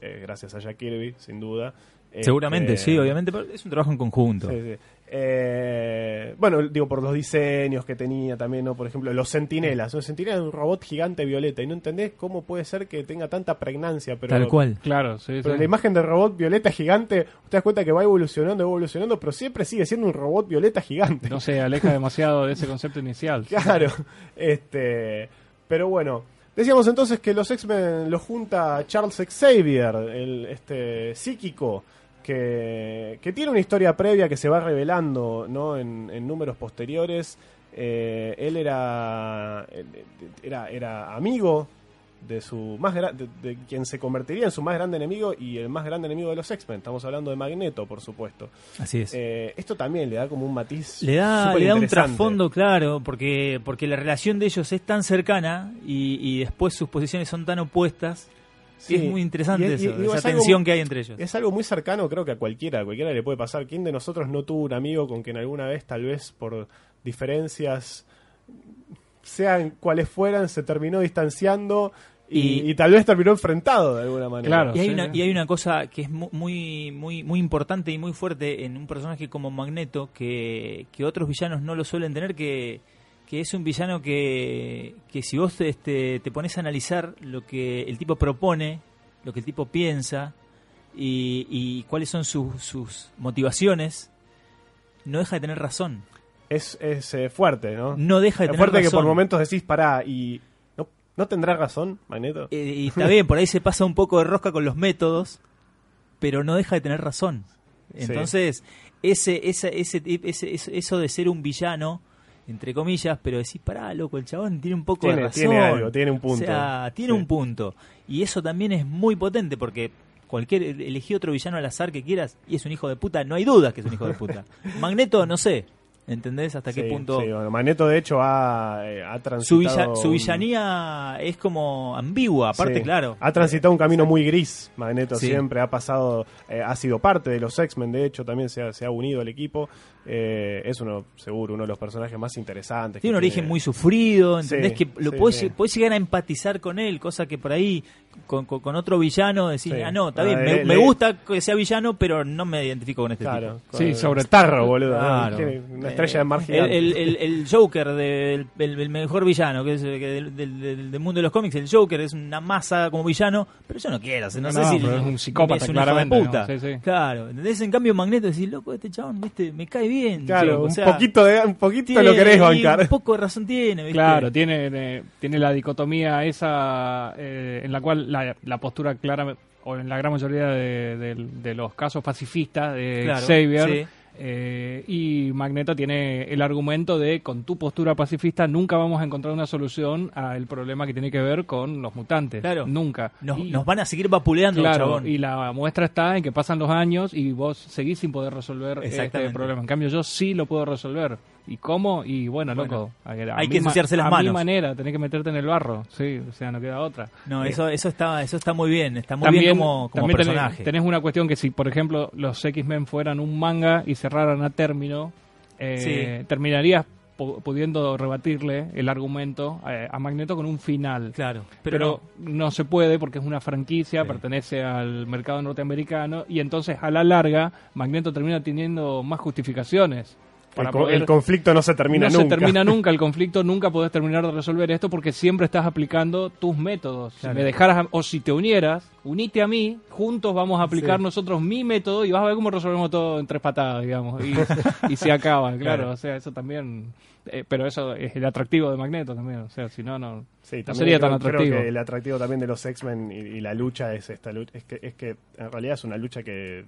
eh, gracias a Jack Kirby, sin duda. Seguramente, Este, sí, obviamente, pero es un trabajo en conjunto. Sí, sí. Eh, bueno, digo, por los diseños que tenía también, ¿no? Por ejemplo, los sentinelas. Un sentinela es un robot gigante violeta y no entendés cómo puede ser que tenga tanta pregnancia. Pero, Tal cual. Claro, sí, Pero sí. la imagen del robot violeta gigante, te das cuenta que va evolucionando, evolucionando, pero siempre sigue siendo un robot violeta gigante. No se aleja demasiado de ese concepto inicial. Claro. Este, pero bueno, decíamos entonces que los X-Men los junta Charles Xavier, el este psíquico que, que tiene una historia previa que se va revelando, ¿no? En, en números posteriores. Eh, él era, era era amigo de su más de, de quien se convertiría en su más grande enemigo y el más grande enemigo de los X-Men. Estamos hablando de Magneto, por supuesto. Así es. Eh, esto también le da como un matiz. Le da, le da un trasfondo claro, porque, porque la relación de ellos es tan cercana y, y después sus posiciones son tan opuestas. Sí. Es muy interesante Y- y- eso, y digo, esa es algo tensión muy- que hay entre ellos. Es algo muy cercano, creo que a cualquiera, a cualquiera le puede pasar. ¿Quién de nosotros no tuvo un amigo con quien alguna vez, tal vez por diferencias, sean cuales fueran, se terminó distanciando y, Y- y tal vez terminó enfrentado de alguna manera? Claro. Y hay, sí, una, y hay una cosa que es mu- muy, muy, muy importante y muy fuerte en un personaje como Magneto, que, que otros villanos no lo suelen tener, que, que es un villano que, que si vos este, te pones a analizar lo que el tipo propone, lo que el tipo piensa y, y cuáles son sus, sus motivaciones, no deja de tener razón. Es, es eh, fuerte, ¿no? No deja de es tener fuerte razón. que por momentos decís, pará, y no, ¿no tendrá razón, Magneto? Eh, y está bien, por ahí se pasa un poco de rosca con los métodos, pero no deja de tener razón. Sí. Entonces, ese, ese, ese, ese- ese- eso de ser un villano, entre comillas, pero decís, pará, loco, el chabón tiene un poco Tiene- de razón. tiene algo, tiene un punto. O sea, tiene Sí. un punto. Y eso también es muy potente porque cualquier elegí otro villano al azar que quieras y es un hijo de puta, no hay dudas que es un hijo de puta. Magneto, no sé. ¿Entendés hasta qué Sí, punto? sí, bueno, Magneto, de hecho, ha, eh, ha Su, transitado... villa- su villanía es como ambigua, aparte, Sí. claro. Ha transitado un camino muy gris, Magneto siempre ha pasado, eh, ha sido parte de los X-Men, de hecho, también se ha, se ha unido al equipo. Eh, es uno, seguro, uno de los personajes más interesantes. Tiene un origen muy sufrido, ¿entendés? Que lo podés, podés llegar a empatizar con él, cosa que por ahí con, con- con otro villano decís, Sí. ah, no, está Ah, bien, me, le- me gusta que sea villano, pero no me identifico con este Claro. tipo. Sí, sobre- Starro, boludo. Claro. Tiene una estrella de mar el, el- el Joker del el, el mejor villano, que es que del, del- del- del mundo de los cómics, el Joker es una masa como villano, pero yo no quiero, no, No, sé no, si es un psicópata, es claramente, ¿no? puta. Sí, sí. Claro, ¿entendés? En cambio Magneto decís, loco, este chabón, viste, me cae bien. Claro, un sea, poquito, de, un poquito tiene- lo querés bancar. Un poco de razón tiene, ¿viste? Claro, tiene, eh, tiene la dicotomía esa eh, en la cual la, la postura clara, o en la gran mayoría de, de- de los casos pacifistas de Claro, Xavier, sí. eh, y Magneto tiene el argumento de con tu postura pacifista nunca vamos a encontrar una solución al problema que tiene que ver con los mutantes. Claro. Nunca. Nos, Y- nos van a seguir vapuleando, Claro, chabón. y la muestra está en que pasan los años y vos seguís sin poder resolver este problema. En cambio, yo sí lo puedo resolver. ¿Y cómo? Y bueno, Bueno, loco. a- a hay que ensuciarse las a manos. mi manera, tenés que meterte en el barro. Sí, o sea, no queda otra. No, Eh, eso, eso está, eso está muy bien, está muy también, bien como, como también personaje. Tenés, una cuestión que si, por ejemplo, los X-Men fueran un manga y cerraran a término, eh, Sí. terminarías pu- pudiendo rebatirle el argumento eh, a Magneto con un final. Claro, pero, Pero, no. se puede porque es una franquicia, Sí. pertenece al mercado norteamericano y entonces a la larga Magneto termina teniendo más justificaciones. El, Para co- poder- el conflicto no se termina no nunca. se termina nunca el conflicto, nunca podés terminar de resolver esto porque siempre estás aplicando tus métodos. Claro. Si me dejaras o si te unieras, unite a mí, juntos vamos a aplicar Sí. nosotros mi método y vas a ver cómo resolvemos todo en tres patadas, digamos, y, y se acaba, claro. Claro. o sea, eso también, eh, pero eso es el atractivo de Magneto también, o sea, si no, no, Sí, no sería creo, tan creo atractivo. que el atractivo también de los X-Men y, y la lucha es esta lucha. Es que, es que en realidad es una lucha que,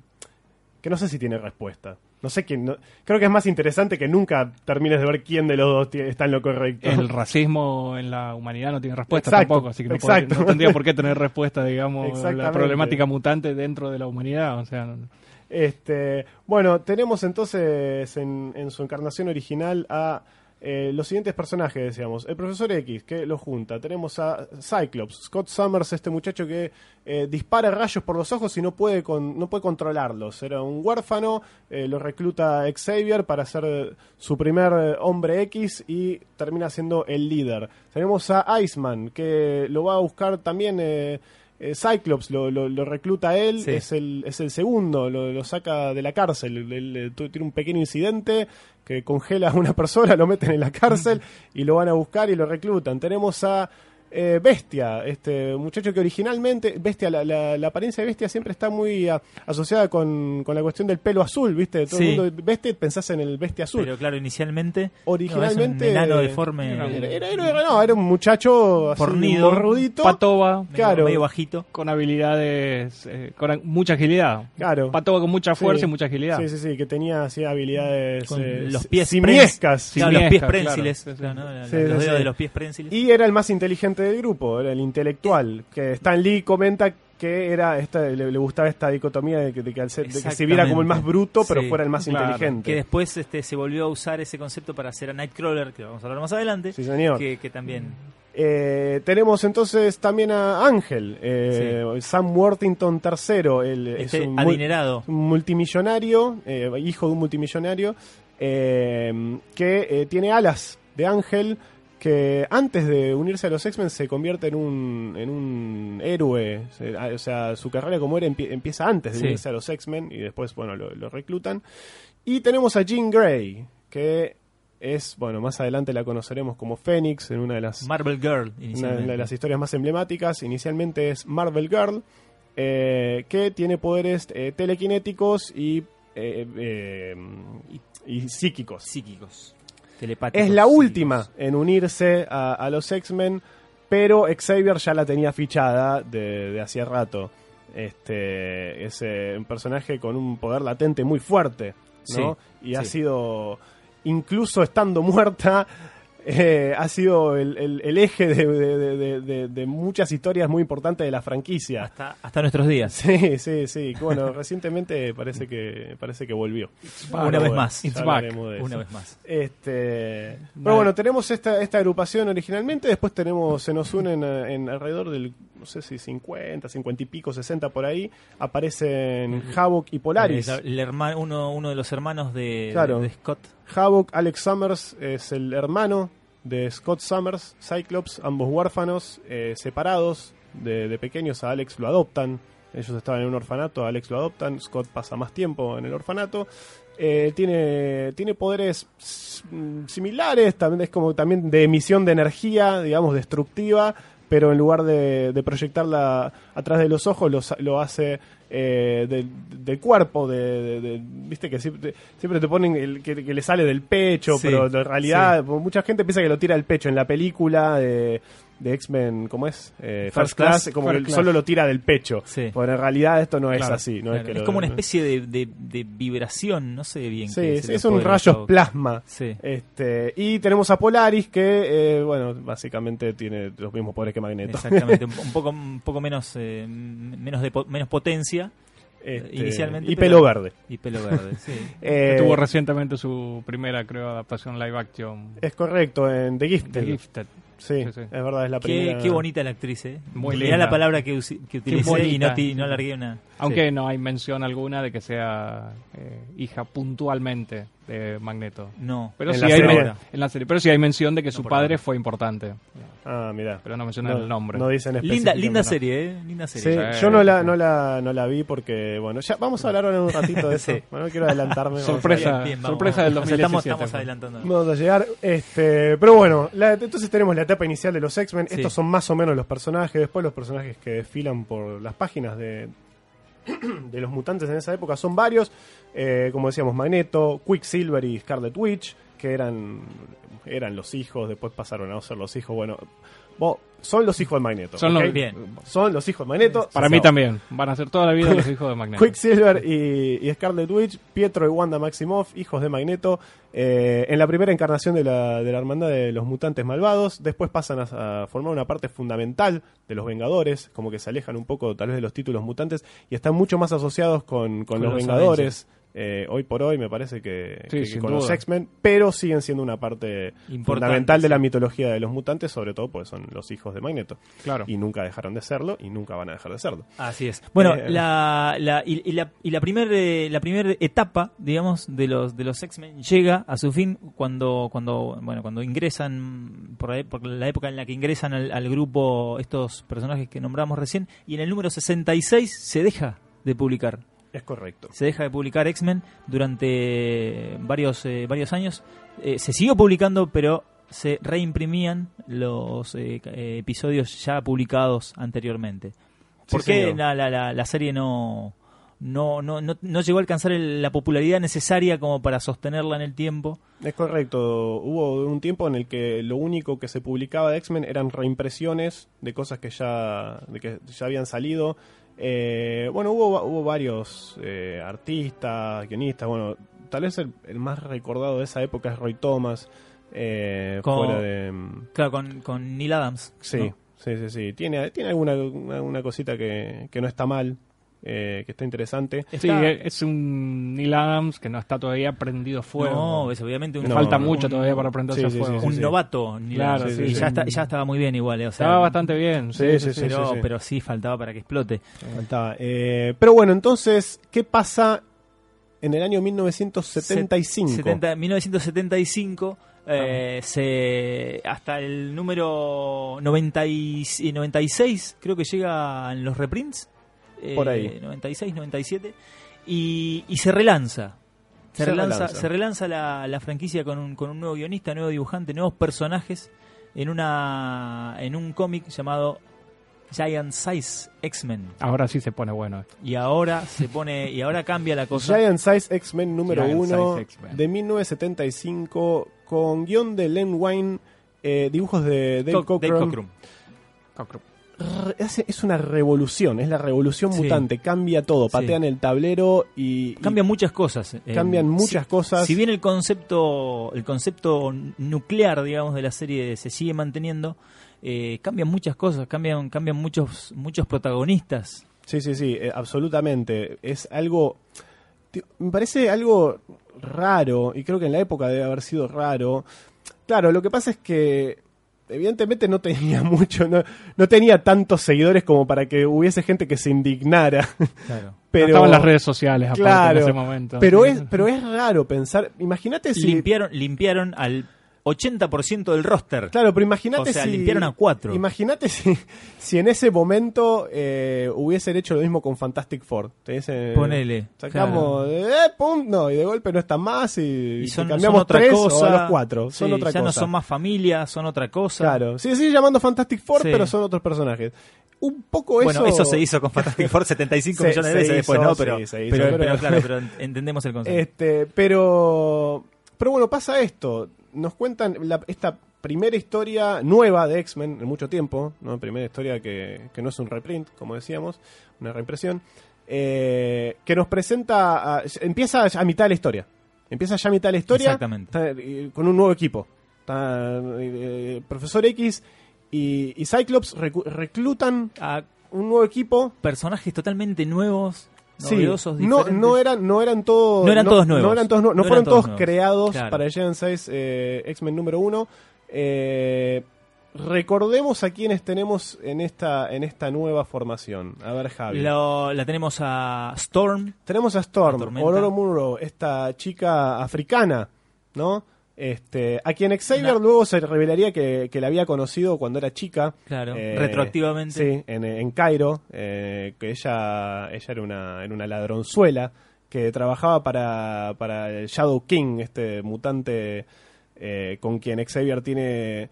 que no sé si tiene respuesta. No sé quién. no- creo que es más interesante que nunca termines de ver quién de los dos está en lo correcto. El racismo en la humanidad no tiene respuesta Exacto, tampoco, así que no, exacto. podría- no tendría por qué tener respuesta, digamos, la problemática mutante dentro de la humanidad, o sea, no- Este, bueno, tenemos entonces en, en su encarnación original a eh, los siguientes personajes, decíamos. El profesor X, que lo junta. Tenemos a Cyclops, Scott Summers, este muchacho que eh, dispara rayos por los ojos y no puede, con, no puede controlarlos. Era un huérfano, eh, lo recluta Xavier para ser su primer hombre X y termina siendo el líder. Tenemos a Iceman, que lo va a buscar también... eh, Cyclops lo, lo- lo recluta a él, Sí. es, el, es el segundo, lo, lo saca de la cárcel. Él- tiene un pequeño incidente que congela a una persona, lo meten en la cárcel y lo van a buscar y lo reclutan. Tenemos a eh, Bestia, este muchacho que originalmente, Bestia, la, la- la apariencia de Bestia siempre está muy a- asociada con, con la cuestión del pelo azul, ¿viste? Todo Sí. el mundo, Bestia, pensás en el Bestia azul. Pero claro, inicialmente. Originalmente. no, es un enano deforme. Era, era- era- no, era un muchacho así, Fornido, morrudito. Patoba, medio- claro. Medio bajito. con habilidades, eh, con mucha agilidad. Claro. Patoba con mucha fuerza Sí. y mucha agilidad. Sí, sí, sí, que tenía así habilidades Con eh, los pies simiescas. Claro, los pies Sí, los dedos sí. de los pies prensiles. Y era el más inteligente del grupo, era el intelectual. Que Stan Lee comenta que era esta, le, le gustaba esta dicotomía de que, de que al ser- de que se viera como el más bruto, pero Sí, fuera el más claro. inteligente. que después este, se volvió a usar ese concepto para hacer a Nightcrawler, que vamos a hablar más adelante. Sí, señor. Que, que también. Eh, tenemos entonces también a Ángel, eh, Sam Worthington III. Él es Este un adinerado. multimillonario, eh, hijo de un multimillonario, que tiene alas de ángel, que antes de unirse a los X-Men se convierte en un, en un héroe. Ah, O sea, su carrera como héroe empie- empieza antes de Sí. unirse a los X-Men y después, bueno, lo, lo reclutan. Y tenemos a Jean Grey, que es, bueno, más adelante la conoceremos como Fénix en una de las Marvel Girl, una de las historias más emblemáticas. Inicialmente es Marvel Girl, eh, que tiene poderes eh, telequinéticos y, eh, eh, y, y psíquicos. Psíquicos. Es la última en unirse a, a los X-Men, pero Xavier ya la tenía fichada de, de hacía rato. Este es eh, un personaje con un poder latente muy fuerte, ¿no? y ha sí. sido, incluso estando muerta, eh, ha sido el, el- el eje de, de- de- de- de muchas historias muy importantes de la franquicia. Hasta, hasta nuestros días. Sí, sí, sí. Bueno, recientemente parece que parece que volvió. Una vez bueno, más. It's back. hablaremos de Una vez más. Este, pero bueno, tenemos esta, esta agrupación originalmente, después tenemos, se nos unen eh, en alrededor del, no sé si 50, 50 y pico, 60 por ahí, aparecen Havoc y Polaris. Eh, el hermano, uno, uno de los hermanos de, Claro. de Scott. Havoc, Alex Summers es el hermano de Scott Summers, Cyclops, ambos huérfanos, eh, separados. De, de pequeños, a Alex lo adoptan, ellos estaban en un orfanato, a Alex lo adoptan, Scott pasa más tiempo en el orfanato, Eh, tiene, tiene poderes mm, similares, también es como también de emisión de energía, digamos, destructiva, pero en lugar de, de proyectarla atrás de los ojos, lo, sa- lo hace eh, del, del cuerpo, de, de- viste que siempre, siempre te ponen el, que, que le sale del pecho, Sí, pero en realidad mucha gente piensa que lo tira del pecho. En la película de, de X-Men, ¿cómo es? Eh, First First, Class, Class. como First que Class. solo lo tira del pecho. Sí. Porque en realidad esto no es Claro, así. No Claro, es que es lo- como una especie de, de- de vibración, no sé bien. Sí, qué es, es un rayo plasma. Sí. Este, y tenemos a Polaris que, eh, bueno, básicamente tiene los mismos poderes que Magneto. Exactamente, un, un poco, un poco menos, eh, menos, de, po- menos potencia Este, inicialmente, Y pero- pelo verde. y pelo verde. Sí. Eh, Tuvo recientemente su primera, creo, adaptación live action. es correcto, en The Gifted. The Gifted. Sí, Sí, sí. es verdad, es la qué, primera. qué bonita la actriz, ¿eh? Muy Mirá linda. la palabra que, que utilicé y no, ti- no largué una. Aunque Sí. no hay mención alguna de que sea eh, hija puntualmente de Magneto. No. Pero En sí la hay serie. men- en la serie. Pero sí hay mención de que su padre fue importante. Ah, mira. Pero no mencionan el nombre. No dicen Linda, específicamente. linda serie, ¿eh? Linda serie. Sí, yo no la, no, la, no la vi porque, bueno, ya vamos a hablar ahora en un ratito de eso. Sí. Bueno, no quiero adelantarme. Sorpresa. Bien, bien, sorpresa del O sea, estamos, 2017, estamos adelantando. Vamos a llegar. Este, pero bueno, la- entonces tenemos la etapa inicial de los X-Men. Sí. Estos son más o menos los personajes. Después los personajes que desfilan por las páginas de, de los mutantes en esa época son varios. Eh, como decíamos, Magneto, Quicksilver y Scarlet Witch, que eran, eran los hijos, después pasaron a ser los hijos. Bueno, vos son los hijos de Magneto. Son los- ¿ok? Bien. Son los hijos de Magneto. Para mí también. Van a ser toda la vida los hijos de Magneto. Quicksilver y, y Scarlet Witch, Pietro y Wanda Maximoff, hijos de Magneto, eh, en la primera encarnación de la, de la Hermandad de los Mutantes Malvados, después pasan a, a formar una parte fundamental de los Vengadores, como que se alejan un poco tal vez de los títulos mutantes y están mucho más asociados con, con Con los, los Vengadores. Eh, hoy por hoy me parece que, Sí, que con los. X-Men, pero siguen siendo una parte Importante, fundamental de la mitología de los mutantes, sobre todo porque son los hijos de Magneto. Claro. Y nunca dejaron de serlo y nunca van a dejar de serlo. Así es. Bueno, Eh, la, la, y, y la, y la primera la primer etapa, digamos, de los de los X-Men llega a su fin cuando cuando bueno cuando ingresan por la, por la época en la que ingresan al, al grupo estos personajes que nombramos recién y en el número 66 se deja de publicar. Es correcto. Se deja de publicar X-Men durante varios eh, varios años. Eh, se siguió publicando, pero se reimprimían los eh, eh, episodios ya publicados anteriormente. ¿Por Sí, qué la, la, la serie no, no, no, no, no llegó a alcanzar el- la popularidad necesaria como para sostenerla en el tiempo? Es correcto. Hubo un tiempo en el que lo único que se publicaba de X-Men eran reimpresiones de cosas que ya, de que ya habían salido. Eh, bueno, hubo, hubo varios eh, artistas, guionistas. Bueno, tal vez el, el más recordado de esa época es Roy Thomas. Eh, Con- fuera de. Claro, con, con Neil Adams. Sí, ¿no? sí, sí, sí. Tiene, tiene alguna una, una cosita que, que no está mal, eh, que está interesante. Sí, Está- es un Neil Adams que no está todavía prendido fuego. No, es obviamente un, No, Falta no, mucho un- todavía para prenderse Sí, a sí, fuego. sí, un sí. novato. Neil Claro, Adams. sí, y sí, ya, sí. está- ya estaba muy bien igual. eh, o sea, Estaba bastante bien. Sí, sí, sí. pero, sí. pero sí faltaba para que explote. Faltaba. Eh, pero bueno, entonces, ¿qué pasa en el año 1975? 70 1975 eh, se hasta el número 90 y, y 96 creo que llegan los reprints eh, Por ahí. 96 97 y, y se relanza se, Se relanza, relanza. se relanza la, la franquicia con un, con un nuevo guionista nuevo dibujante nuevos personajes en una en un cómic llamado Giant Size X-Men Ahora sí se pone bueno. y ahora se pone y ahora cambia la cosa Giant Size X-Men número Giant 1 Size X-Men. de 1975 con guion de Len Wayne, eh, dibujos de Dave Co- Cockrum. Dave Cockrum. Es una revolución, es la revolución Sí. mutante, cambia todo, Sí. patean el tablero y... y cambian muchas cosas eh, cambian muchas si- cosas. si bien el concepto el concepto nuclear digamos de la serie se sigue manteniendo eh, cambian muchas cosas cambian cambian muchos muchos protagonistas Sí, sí, sí, eh, absolutamente. Es algo. Me parece algo raro, y creo que en la época debe haber sido raro. Claro, lo que pasa es que. Evidentemente no tenía mucho, no, no tenía tantos seguidores como para que hubiese gente que se indignara. claro Pero, No estaban las redes sociales aparte Claro, en ese momento. pero es, pero es raro pensar. Imagínate si. limpiaron limpiaron al 80% del roster Claro, pero imagínate O sea, si. limpiaron a cuatro. Imagínate si, si en ese momento eh, hubiesen hecho lo mismo con Fantastic Four. Te dicen, Ponele, Sacamos, eh, pum, no, y de golpe no están más y, y son, cambiamos son otra tres cosa o a los cuatro. Son Sí, otra ya no cosa. son más familia son otra cosa Claro, sí, sigue llamando Fantastic Four, Sí. pero son otros personajes. Un poco bueno, eso. eso se hizo con Fantastic Four 75 Se- millones de veces después, ¿no? sí, Pero, se hizo, pero, pero- pero claro, pero entendemos el concepto. Este, pero. Pero bueno, pasa esto. Nos cuentan la- esta primera historia nueva de X-Men en mucho tiempo, ¿no? Primera historia que, que no es un reprint, como decíamos, una reimpresión. eh, que nos presenta. a- empieza a mitad de la historia. Empieza ya a mitad de la historia. Exactamente. eh, con un nuevo equipo. Está, eh, Profesor X y, y Cyclops reclutan A un nuevo equipo personajes totalmente nuevos, Sí, novedosos, no, no eran, no eran todos, No eran todos nuevos. No eran todos, no No fueron todos todos creados Claro. para el Gen 6 eh, X-Men número 1. recordemos a quienes tenemos en esta, en esta nueva formación. A ver, Javi. Lo- la tenemos a Storm, Tenemos a Storm. Aurora Munro, esta chica africana, ¿no? Este, a quien Xavier luego se revelaría que, que la había conocido cuando era chica. claro, Eh, retroactivamente. Sí, en, en Cairo, eh, que ella, ella era, una, era una ladronzuela que trabajaba para, para el Shadow King, este mutante eh, con quien Xavier tiene,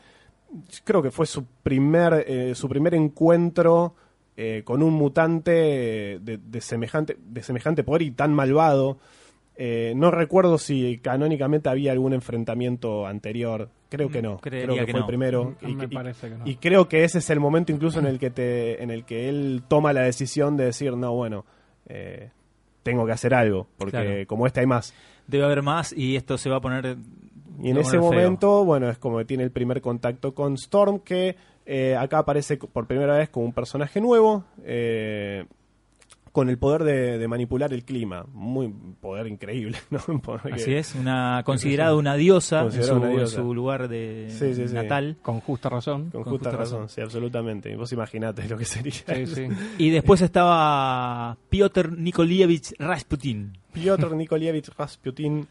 creo que fue su primer, eh, su primer encuentro eh, con un mutante de, de semejante, de semejante poder y tan malvado. Eh, no recuerdo si canónicamente había algún enfrentamiento anterior. Creo que no. Creería Creo que, que fue no. el primero. Mm, Y, me y- parece que no. y creo que ese es el momento incluso en el que te, en el que él toma la decisión de decir, no, bueno, eh, tengo que hacer algo, porque Claro. como este hay más. Debe haber más y esto se va a poner. Y en ese feo. momento, bueno, es como que tiene el primer contacto con Storm, que eh, acá aparece por primera vez como un personaje nuevo, eh, con el poder de, de manipular el clima. Muy poder increíble, ¿no? Así es, una considerada una diosa, en su, una en diosa. su lugar de Sí, sí, sí. natal. Con justa razón. Con Con justa justa razón, razón. sí, absolutamente. Y vos imaginate lo que sería. Sí, sí. Y después estaba Piotr Nikolievich Rasputin. Piotr Nikolievich Rasputin,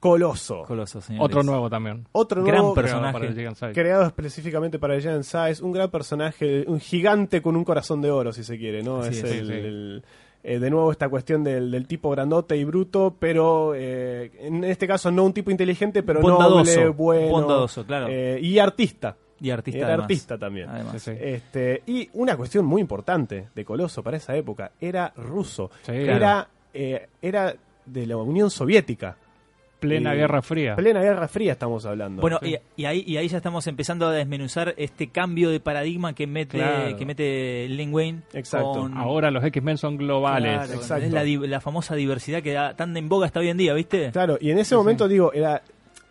Coloso. Coloso, señores. Otro nuevo también. Otro Gran nuevo personaje. Para el Gigan Side. creado específicamente para el Giant Size, un gran personaje, un gigante con un corazón de oro, si se quiere, ¿no? Así es es, el, sí, sí. el- eh, de nuevo esta cuestión del, del tipo grandote y bruto, pero eh, en este caso no un tipo inteligente, pero Bondadoso, noble, bueno, bondadoso, claro. eh, y artista. Y artista. Era además. artista también. Además. Este, y una cuestión muy importante de Coloso para esa época, era ruso, Sí, era, claro. eh, era de la Unión Soviética. Plena Guerra Fría. Plena Guerra Fría estamos hablando. Bueno, Sí. y, y ahí, y ahí ya estamos empezando a desmenuzar este cambio de paradigma que mete, Claro. que mete Lin Wayne. Exacto. con- Ahora los X-Men son globales. Claro, exacto. Es la, famosa diversidad que da tan en boga está hoy en día, ¿viste? Claro, y en ese Sí, momento, sí. digo, era,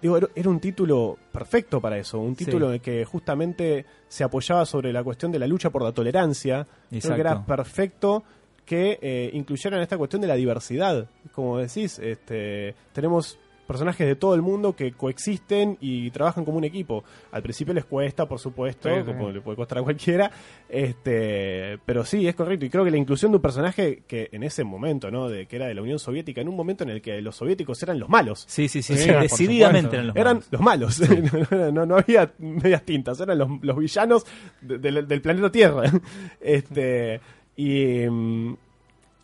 digo, era, un título perfecto para eso, un título Sí. en el que justamente se apoyaba sobre la cuestión de la lucha por la tolerancia. Creo que era Exacto. perfecto que eh, incluyeran esta cuestión de la diversidad. Como decís, este, tenemos personajes de todo el mundo que coexisten y trabajan como un equipo. Al principio les cuesta, por supuesto, Sí, sí. como le puede costar a cualquiera, este, pero sí, es correcto. Y creo que la inclusión de un personaje que en ese momento, ¿no? De que era de la Unión Soviética, en un momento en el que los soviéticos eran los malos. Sí, sí, sí, Sí, decididamente eran los Eran malos. los malos, no, no había medias tintas, eran los, los villanos de- del- del planeta Tierra. Este, y, mm,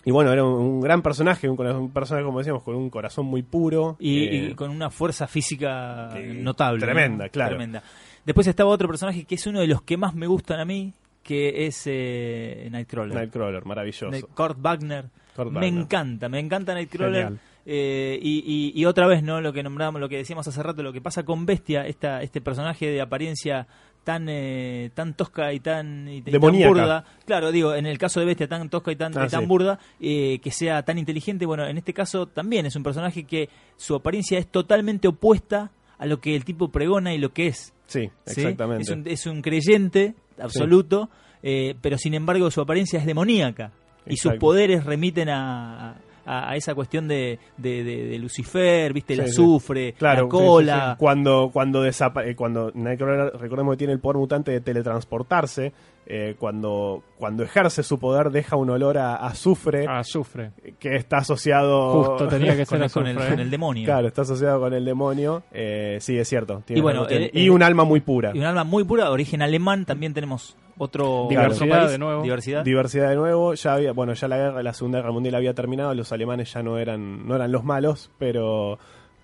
y bueno, era un, gran personaje, un, personaje, como decíamos, con un corazón muy puro. Y, eh, y con una fuerza física notable. tremenda, ¿no? claro. Tremenda. Después estaba otro personaje que es uno de los que más me gustan a mí, que es eh, Nightcrawler. Nightcrawler, maravilloso. de Kurt Wagner. Kurt me encanta, me encanta Nightcrawler. Eh, y, y- y otra vez, ¿no? Lo que nombramos, lo que decíamos hace rato, lo que pasa con Bestia, esta, este personaje de apariencia tan eh, tan tosca y tan, y, tan burda. Claro, digo, en el caso de Bestia, tan tosca y tan, Ah, y tan sí. burda, eh, que sea tan inteligente. Bueno, en este caso también es un personaje que su apariencia es totalmente opuesta a lo que el tipo pregona y lo que es. Sí, ¿sí? exactamente. Es un, es un creyente absoluto, eh, pero sin embargo su apariencia es demoníaca. Y sus poderes remiten a, a, a esa cuestión de, de, de- de Lucifer, ¿viste? El Sí, sí. azufre, Claro, la cola. Cuando, cuando, desapa- eh, cuando Nightcrawler, recordemos que tiene el poder mutante de teletransportarse, eh, cuando, cuando ejerce su poder deja un olor a azufre Azufre. que está asociado... Justo tenía que con, ser el, con, el, azufre. con el demonio. Claro, está asociado con el demonio. Eh, sí, es cierto. tiene Y bueno, el- y el- un alma muy pura. Y un alma muy pura, origen alemán, también tenemos otro Diversidad país, de nuevo. Diversidad. Diversidad de nuevo. Ya había, bueno, ya la guerra, la Segunda Guerra Mundial había terminado. Los alemanes ya no eran, no eran los malos, pero,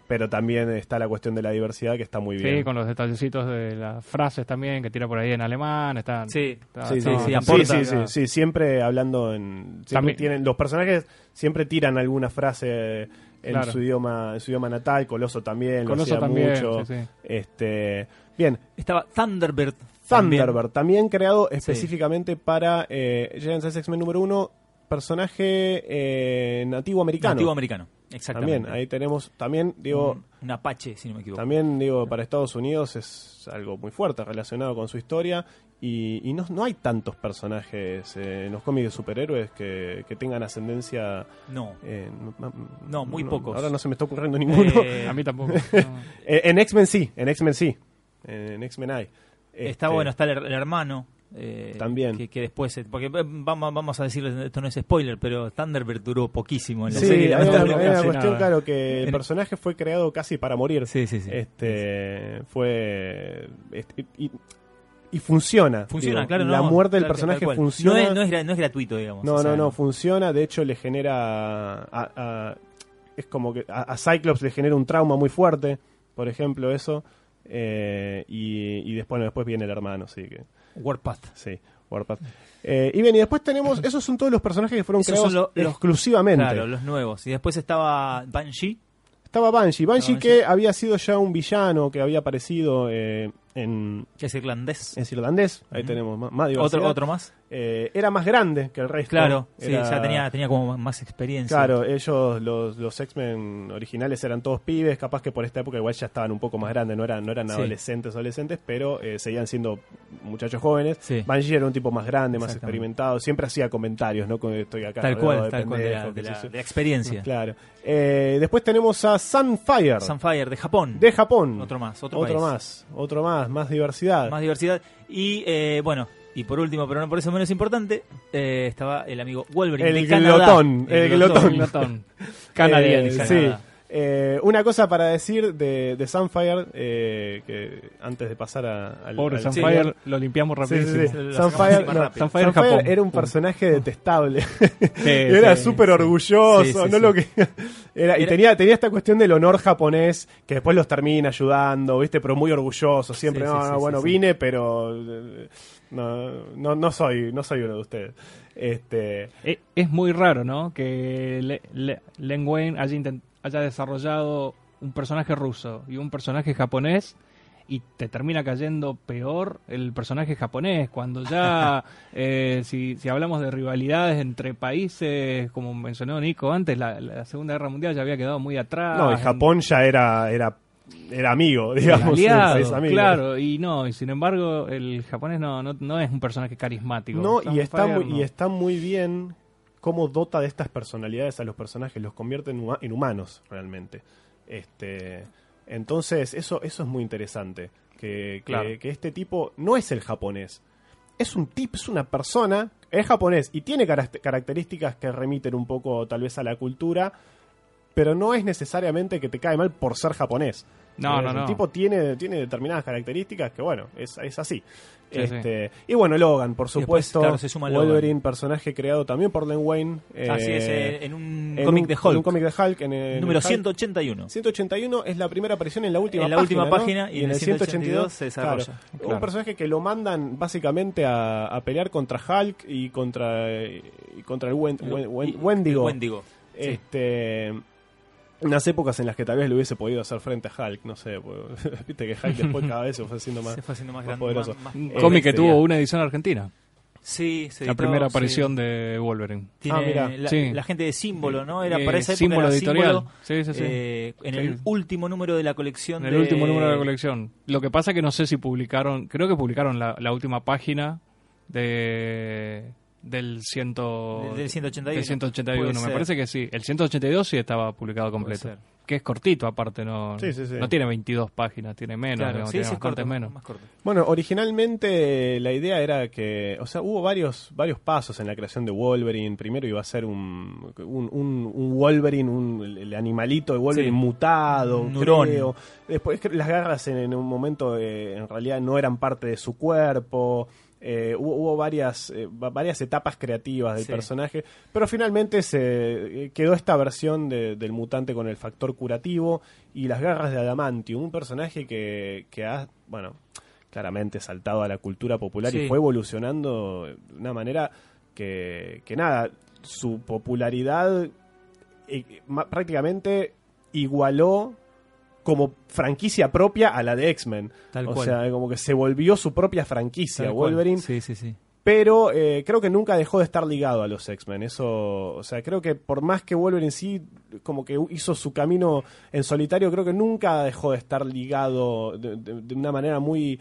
pero también está la cuestión de la diversidad que está muy bien. Sí, con los detallecitos de las frases también que tira por ahí en alemán. Están, Sí, está- Sí, sí, sí, sí, aporta. sí, sí, sí, siempre hablando en siempre También- tienen los personajes siempre tiran alguna frase en Claro. su idioma en su idioma natal, Coloso también, Coloso lo hacía también, mucho. sí, sí. Este, bien, Estaba Thunderbird. También. Thunderbird, también, creado específicamente para eh, Giants X-Men número uno, personaje eh, nativo americano. Nativo americano. Exactamente. también, ahí tenemos, también, digo, un, un apache, si no me equivoco. también, digo, para Estados Unidos es algo muy fuerte relacionado con su historia y, y no, no hay tantos personajes eh, en los cómics de superhéroes que, que tengan ascendencia. No. eh, No, muy pocos. Ahora no se me está ocurriendo ninguno. Eh, A mí tampoco. no. Eh, en X-Men sí, en X-Men sí. En X-Men hay. Está Este, bueno, está el, el hermano. eh, También. Que, que después. Porque eh, vamos, vamos a decir, esto no es spoiler, pero Thunderbird duró poquísimo en la Sí, serie. hay una, hay una cuestión, claro, que el En- personaje fue creado casi para morir. Sí, sí, sí. Este fue este, y, y funciona. Funciona, digo, claro. La no, muerte del personaje funciona. No es, no, es, no es gratuito, digamos. No, o sea, no, no, funciona. De hecho, le genera. a- a- es como que a, a Cyclops le genera un trauma muy fuerte. Por ejemplo, eso. Eh, y, y después, bueno, después viene el hermano, sí, que, Warpath. sí, Warpath. Eh, y bien, y después tenemos, esos son todos los personajes que fueron Esos creados son lo- los- exclusivamente. Claro, los nuevos. Y después estaba Banshee. Estaba Banshee, Banshee Banshee. que había sido ya un villano que había aparecido eh, en, que es irlandés. es irlandés, ahí tenemos más, más diversidad. Otro, otro más. Eh, era más grande que el resto. Claro, sí, ya tenía, tenía como más experiencia. Claro, ellos, los, los X-Men originales eran todos pibes, capaz que por esta época igual ya estaban un poco más grandes, no eran, no eran Sí. adolescentes, adolescentes, pero eh, seguían siendo muchachos jóvenes. Sí. Banshee era un tipo más grande, más experimentado, siempre hacía comentarios, ¿no? Con estoy acá. Tal cual, de tal cual, de la, de experiencia. Claro. Eh, después tenemos a Sunfire, Sunfire, de Japón. de Japón. Otro más, otro, Otro país. más, otro más, más diversidad. Más diversidad. Y bueno, y por último, pero no por eso menos importante, eh, estaba el amigo Wolverine. El de Canadá. glotón, el glotón. Glotón. Canadiense. Eh, sí. Eh, una cosa para decir de, de Sunfire, eh, que antes de pasar a, al, Pobre al Sunfire, lo limpiamos Sí, sí, rapidísimo. sí. Lo Sunfire, no, rápido. Sunfire Sunfire Japón. era un personaje detestable. Sí, era sí, súper sí. orgulloso, Sí, sí, no sí. lo que era, y Era- tenía tenía esta cuestión del honor japonés que después los termina ayudando, ¿viste? Pero muy orgulloso, siempre, Sí, no, sí, no, sí, bueno, sí, sí. vine, pero no, no no soy no soy uno de ustedes. Este, Eh, Es muy raro, ¿no? Que Le- Le- Len Wayne haya, intent- haya desarrollado un personaje ruso y un personaje japonés y te termina cayendo peor el personaje japonés cuando ya eh, si, si hablamos de rivalidades entre países como mencionó Nico antes la, la segunda guerra mundial ya había quedado muy atrás. No, y en- Japón ya era era era amigo, digamos, aliado, amigo. claro y no y sin embargo el japonés no, no, no es un personaje carismático. No, y está, muy, y está muy bien cómo dota de estas personalidades a los personajes, los convierte en, huma- en humanos realmente. Este, entonces, eso, eso es muy interesante. Que, que- Claro. que este tipo no es el japonés. Es un tipo, es una persona, es japonés y tiene caract- características que remiten un poco tal vez a la cultura, pero no es necesariamente que te cae mal por ser japonés. No, Eh, no, El no. tipo tiene, tiene determinadas características que, bueno, es, es así. Sí, Este, Y bueno, Logan, por después, supuesto. claro, se suma Logan. Wolverine, personaje creado también por Len Wayne. Así eh, es, eh, en un cómic de en Hulk. un cómic de Hulk. En el, número Hulk. 181. 181 es la primera aparición en la última En la página. última ¿no? página y en el 182 se desarrolla. claro. Claro. Un personaje que lo mandan básicamente a, a pelear contra Hulk y contra, y contra el Wendigo. Wendigo. Sí. Unas épocas en las que tal vez le hubiese podido hacer frente a Hulk, no sé, pues, viste que Hulk después cada vez se fue haciendo más. se fue haciendo más, más grande. poderoso. más- más- un cómic que tuvo una edición argentina Sí, se la editó, primera sí. aparición de Wolverine Tiene Ah, mira. la, Sí. la gente de símbolo, ¿no? Era Eh, para esa época símbolo era editorial. símbolo, Sí, sí, sí. eh, en Sí. el último número de la colección. En el de- último número de la colección. Lo que pasa que no sé si publicaron, creo que publicaron la, la última página de del ciento Del 181. del 181, Puede me ser. parece que sí. El 182 sí estaba publicado completo. Que es cortito aparte, no Sí, sí, sí. no tiene 22 páginas, tiene menos, Claro, digamos, sí, tiene sí, es bastante corto, menos. más corto. Bueno, originalmente la idea era que, o sea, hubo varios varios pasos en la creación de Wolverine. Primero iba a ser un, un, un- un Wolverine, un, el animalito de Wolverine Sí. mutado, creo. Después las garras en, en un momento eh, en realidad no eran parte de su cuerpo. Eh, hubo, hubo varias eh, va- varias etapas creativas del Sí. personaje, pero finalmente se eh, quedó esta versión de- del mutante con el factor curativo y las garras de Adamantium, un personaje que, que ha, bueno, claramente saltado a la cultura popular y fue evolucionando de una manera que, que nada, su popularidad eh, prácticamente igualó como franquicia propia a la de X-Men. Tal o cual. sea, como que se volvió su propia franquicia, Tal cual. Wolverine. Sí, sí, sí. Pero eh, creo que nunca dejó de estar ligado a los X-Men. Eso, o sea, creo que por más que Wolverine sí, como que hizo su camino en solitario, creo que nunca dejó de estar ligado de, de- de una manera muy.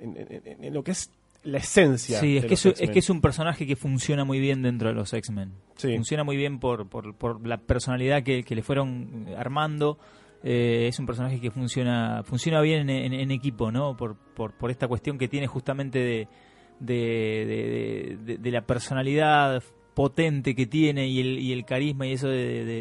En, en- en lo que es la esencia. Sí, es de que los es, que es un personaje que funciona muy bien dentro de los X-Men. Sí. Funciona muy bien por, por, por la personalidad que, que le fueron armando. Eh, es un personaje que funciona funciona bien en, en- en equipo, ¿no? Por, por, por esta cuestión que tiene justamente de, de, de- la personalidad potente que tiene y el, y el carisma y eso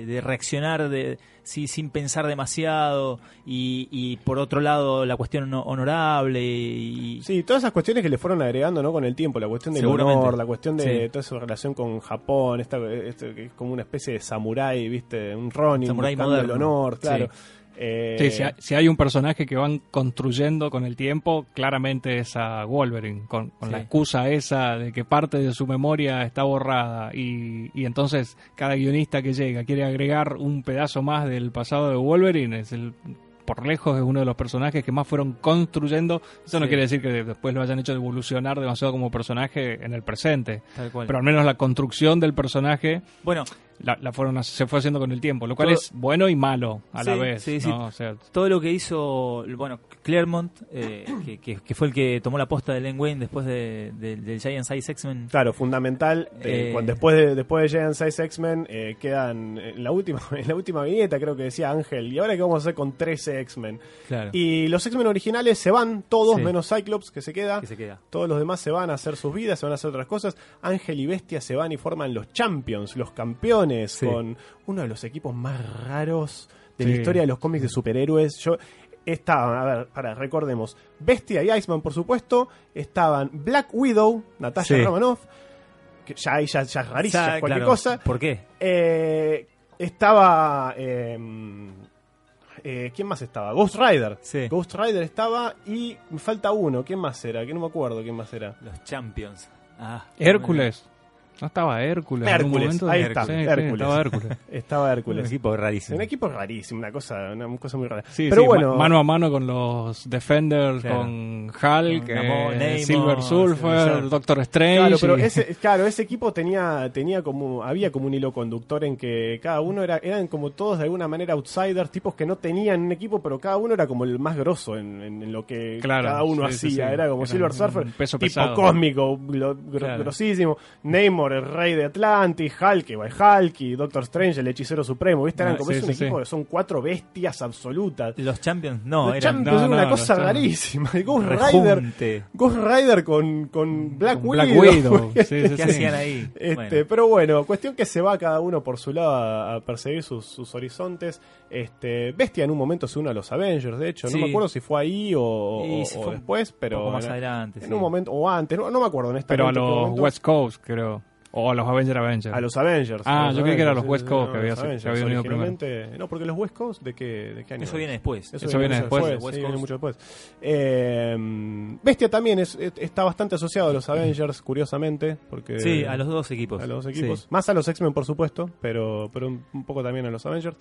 de reaccionar de, sí, sin pensar demasiado y, y por otro lado la cuestión no- honorable y, Sí, todas esas cuestiones que le fueron agregando ¿no? con el tiempo, la cuestión del honor, la cuestión de Sí. toda su relación con Japón, esta, esto que es como una especie de samurái, ¿viste? Un Ronin Samurái buscando el moderno. honor, claro. Eh, Sí, si hay, si hay un personaje que van construyendo con el tiempo, claramente es a Wolverine, con, con la excusa esa de que parte de su memoria está borrada y, y entonces cada guionista que llega quiere agregar un pedazo más del pasado de Wolverine, es el por lejos es uno de los personajes que más fueron construyendo. Eso no quiere decir que después lo hayan hecho evolucionar demasiado como personaje en el presente, Tal cual. pero al menos la construcción del personaje bueno, la, la fueron, se fue haciendo con el tiempo, lo cual Todo- es bueno y malo a la vez. sí, sí. ¿no? O sea, todo lo que hizo, bueno, Claremont, eh, que, que- que fue el que tomó la posta de Len Wayne después de, de- del Giant Size X-Men. Claro, fundamental. Eh, cuando después de después de Giant Size X-Men eh, quedan en la última en la última viñeta creo que decía Ángel y ahora qué vamos a hacer con 13 X-Men. Claro. Y los X-Men originales se van todos Sí. menos Cyclops que se queda. que se queda. Todos los demás se van a hacer sus vidas, se van a hacer otras cosas. Ángel y Bestia se van y forman los Champions, los campeones, Sí. con uno de los equipos más raros de la historia de los cómics de superhéroes. Yo estaban, a ver, para recordemos, Bestia y Iceman, por supuesto, estaban Black Widow, Natasha Sí. Romanoff, que ya ahí ya, ya es rarísimo, Ya, cualquier claro. cosa. ¿Por qué? Eh, estaba. eh, eh, ¿Quién más estaba? Ghost Rider. Sí. Ghost Rider estaba y me falta uno. ¿Quién más era? Que no me acuerdo quién más era. Los Champions. Ah, Hércules. ¿No estaba Hércules? Hércules, ahí está, Sí, sí, Hércules. estaba Hércules. Estaba Un equipo rarísimo. Un equipo rarísimo, una cosa, una cosa muy rara. Sí, Pero sí, bueno, ma- mano a mano con los Defenders, Claro. con Hulk, eh, Silver Surfer, Doctor Strange. Claro, pero y- ese, claro, ese equipo tenía, tenía como, había como un hilo conductor en que cada uno era, eran como todos de alguna manera outsiders, tipos que no tenían un equipo, pero cada uno era como el más grosso en, en- en lo que Claro, cada uno hacía. sí. Era como Era Silver un Surfer, peso tipo pesado. cósmico, gro- grosísimo. Namor, el rey de Atlantis, Hulk, igual Hulk, y Doctor Strange, el hechicero supremo. ¿Viste? Eran Ah, como sí, es un sí, equipo sí. que son cuatro bestias absolutas. Los Champions, no, Los eran Champions no, era una cosa rarísima. El Ghost Rider. Ghost Rider con, con Black con Widow. Black ¿Qué hacían ahí? Este, Bueno. Pero bueno, cuestión que se va cada uno por su lado a, a perseguir sus, sus horizontes. Este, Bestia en un momento se une a los Avengers, de hecho. No me acuerdo si fue ahí o, Y o- si o fue después, pero. poco más en, adelante. en un momento, o antes, no, no me acuerdo honestamente. Pero a en los. West Coast, creo. O a los Avenger Avengers. A los Avengers. Ah, los yo creí que era Avengers, los West Coast no, que había- los que Avengers, había venido originalmente- No, porque los West Coast, ¿de qué, de qué año? Eso viene después. Eso viene después. sí, viene mucho después. Eh, Bestia también es, es- está bastante asociado a los Avengers, curiosamente. Porque Sí, a los dos equipos. a los dos Sí. equipos. Más a los X-Men, por supuesto, pero, pero un, un poco también a los Avengers.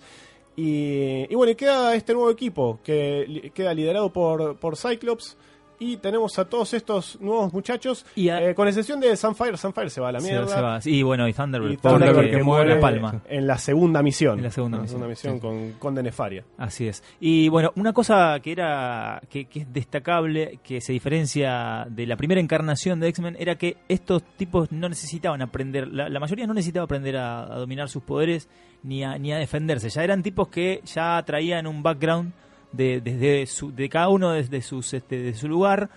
Y, y bueno, y queda este nuevo equipo que li- queda liderado por, por Cyclops. Y tenemos a todos estos nuevos muchachos, Y a- eh, con excepción de Sunfire. Sunfire se va a la mierda. se va. Y bueno, y Thunderbird. Y Thunderbird que que muere la palma. en la segunda misión. En la segunda misión, sí. con, con de Nefaria. Así es. Y bueno, una cosa que era que, que es destacable, que se diferencia de la primera encarnación de X-Men, era que estos tipos no necesitaban aprender, la, la mayoría no necesitaba aprender a, a dominar sus poderes ni a, ni a defenderse. Ya eran tipos que ya traían un background de, desde su, de cada uno desde sus, este, de su lugar.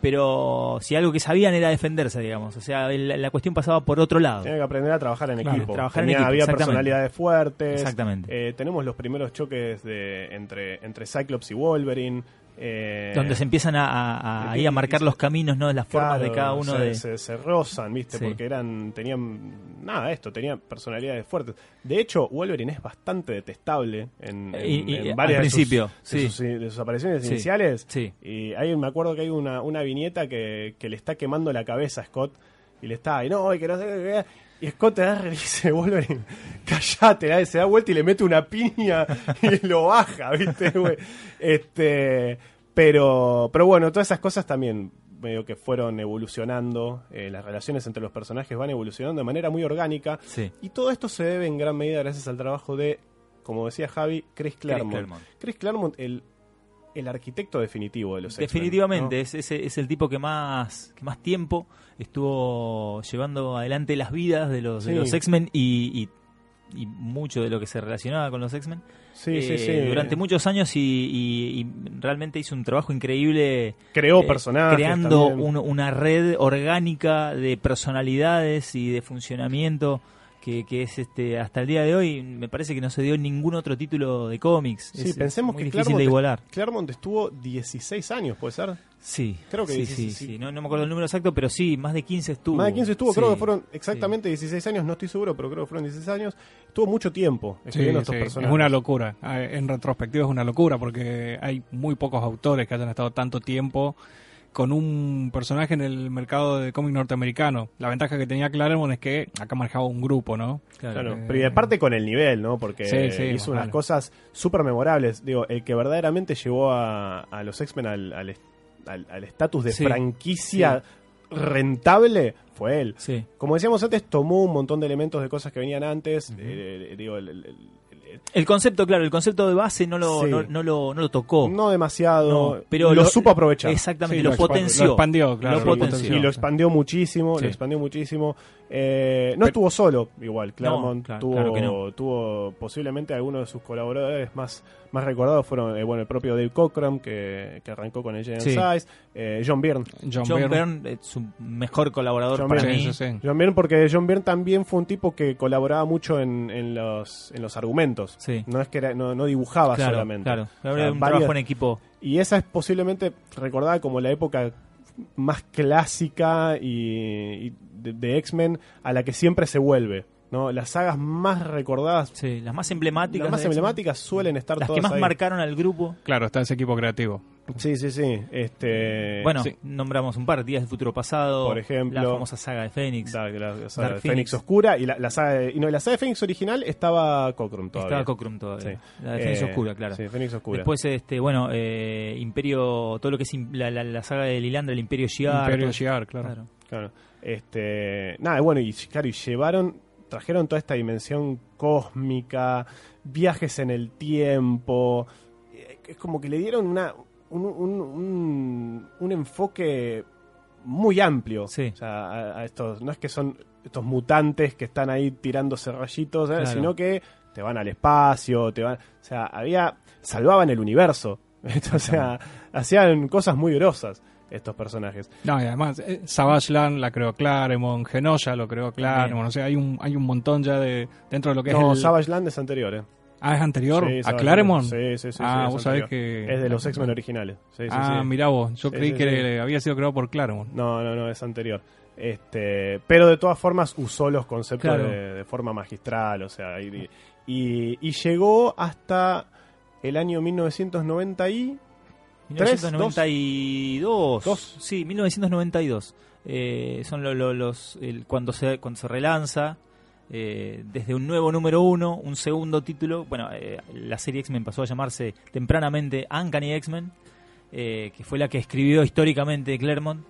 Pero si algo que sabían era defenderse, digamos. O sea, el- la cuestión pasaba por otro lado. Tenía que aprender a trabajar en Claro, equipo. trabajar en Tenía- equipo, había personalidades fuertes. Exactamente. Eh, tenemos los primeros choques de, entre, entre Cyclops y Wolverine. Eh, Donde se empiezan a, a- a- marcar los caminos, ¿no? Las formas de cada uno se, de... se, se rozan, ¿viste? Sí. Porque eran tenían nada esto, tenían personalidades fuertes. De hecho, Wolverine es bastante detestable en, en- Y- y- en al varias de sus- principio, de sus, de sus apariciones Sí, iniciales. sí. Y ahí me acuerdo que hay una, una viñeta que, que le está quemando la cabeza a Scott y le está, y no, y que no sé. Y Scott agarra y dice, Wolverine, callate, ¿eh? se da vuelta y le mete una piña y lo baja, ¿viste? Este, pero, pero bueno, todas esas cosas también medio que fueron evolucionando, eh, las relaciones entre los personajes van evolucionando de manera muy orgánica. Sí. Y todo esto se debe en gran medida gracias al trabajo de, como decía Javi, Chris Claremont. Claremont. Chris Claremont, el, el arquitecto definitivo de los X-Men, Definitivamente, ¿no? es, es, es el tipo que más, que más tiempo estuvo llevando adelante las vidas de los, de Sí. los X-Men y, y, y mucho de lo que se relacionaba con los X-Men. Sí, sí, Eh, sí. Durante muchos años y, realmente hizo un trabajo increíble. Creó eh, personajes. Creando un- una red orgánica de personalidades y de funcionamiento que, que es este hasta el día de hoy me parece que no se dio ningún otro título de cómics. Sí, es, pensemos es muy que difícil Claremont, de igualar. Claremont estuvo 16 años, ¿puede ser? Sí, Creo que sí, 16, sí, sí. sí. No, no me acuerdo el número exacto, pero sí, más de 15 estuvo. Más de 15 estuvo, creo que fueron exactamente 16 años, no estoy seguro, pero creo que fueron 16 años. Estuvo mucho tiempo Sí, escribiendo estos sí, personajes. es una locura. Ah, En retrospectiva es una locura porque hay muy pocos autores que hayan estado tanto tiempo con un personaje en el mercado de cómic norteamericano. La ventaja que tenía Claremont es que acá manejaba un grupo, ¿no? Claro. Claro, Eh, pero y aparte con el nivel, ¿no? Porque Sí, sí, hizo unas vale. cosas súper memorables. Digo, el que verdaderamente llevó a, a los X-Men al al est- al al estatus de Sí, franquicia rentable fue él. Sí. Como decíamos antes, tomó un montón de elementos de cosas que venían antes. Eh, eh, digo, el- el- el- concepto, claro, el concepto de base no lo, Sí. no, no lo, no lo tocó. no demasiado, No, pero lo, lo- supo aprovechar. Exactamente, Sí, lo, lo potenció. lo expandió, claro, Lo potenció. potenció. y lo expandió muchísimo, Sí. lo expandió muchísimo. Eh, no estuvo solo, igual. Claremont claro, tuvo, claro que no. tuvo posiblemente algunos de sus colaboradores más, más recordados fueron eh, bueno el propio Dave Cockrum que, que arrancó con el Giant Sí. Size, eh, John Byrne. John, John Byrne. Byrne es su mejor colaborador John para Byrne, mí. Sí, sí, sí. John Byrne porque John Byrne también fue un tipo que colaboraba mucho en, en los, en los argumentos. Sí. No es que era- no, no dibujaba Claro, solamente. claro. O sea, Era un varios- trabajo en equipo. Y esa es posiblemente recordada como la época más clásica y, y de, de X-Men a la que siempre se vuelve. ¿no? Las sagas más recordadas, Sí, las más emblemáticas. las más emblemáticas suelen estar Las que todas más ahí. marcaron al grupo. Claro, está ese equipo creativo. Sí, sí, sí. Este, Bueno, sí. nombramos un par, Días del Futuro Pasado, Por ejemplo. la famosa saga de Fénix. la, la- la saga Dark de Fénix Phoenix. Oscura y la, la saga de, y no, y la saga de Fénix original estaba Cockrum todavía. Estaba Cockrum todavía. Sí. La de Fénix Eh, Oscura, claro. Sí, Fénix Oscura. Después, este, bueno, eh, Imperio, todo lo que es la, la- la saga de Lilandra, el Imperio Shi'ar. Imperio Shi'ar, claro. claro. Claro. Este, nada, bueno, y claro, y llevaron, trajeron toda esta dimensión cósmica, viajes en el tiempo. eh, Es como que le dieron una, un, un- un- un enfoque muy amplio Sí. o sea, a, a estos. No es que son estos mutantes que están ahí tirándose rayitos, ¿eh? Claro. sino que te van al espacio, te van. O sea, había. salvaban el universo. o sea, hacían cosas muy grosas estos personajes. No, y además, eh, Savage Land la creó Claremont, Genosha lo creó Claremont, o sea, hay un, hay un montón ya de dentro de lo que No, es el... Savage Land es anterior, ¿eh? Ah, ¿es anterior? Sí, ¿A Claremont? Sí, sí, sí. ah, sí, vos sabés que... Es de los X-Men originales. Sí, ah, mirá vos, yo creí que había sido creado por Claremont. No, no, no, es anterior. Este, pero de todas formas usó los conceptos Claro. de, de forma magistral, o sea, y, y- y llegó hasta el año 1990 y 1992. Dos. Sí, 1992. Eh, son lo- lo- los el- cuando se cuando se relanza eh, desde un nuevo número uno, un segundo título. Bueno, eh, la serie X-Men pasó a llamarse tempranamente Uncanny X-Men, eh, que fue la que escribió históricamente Claremont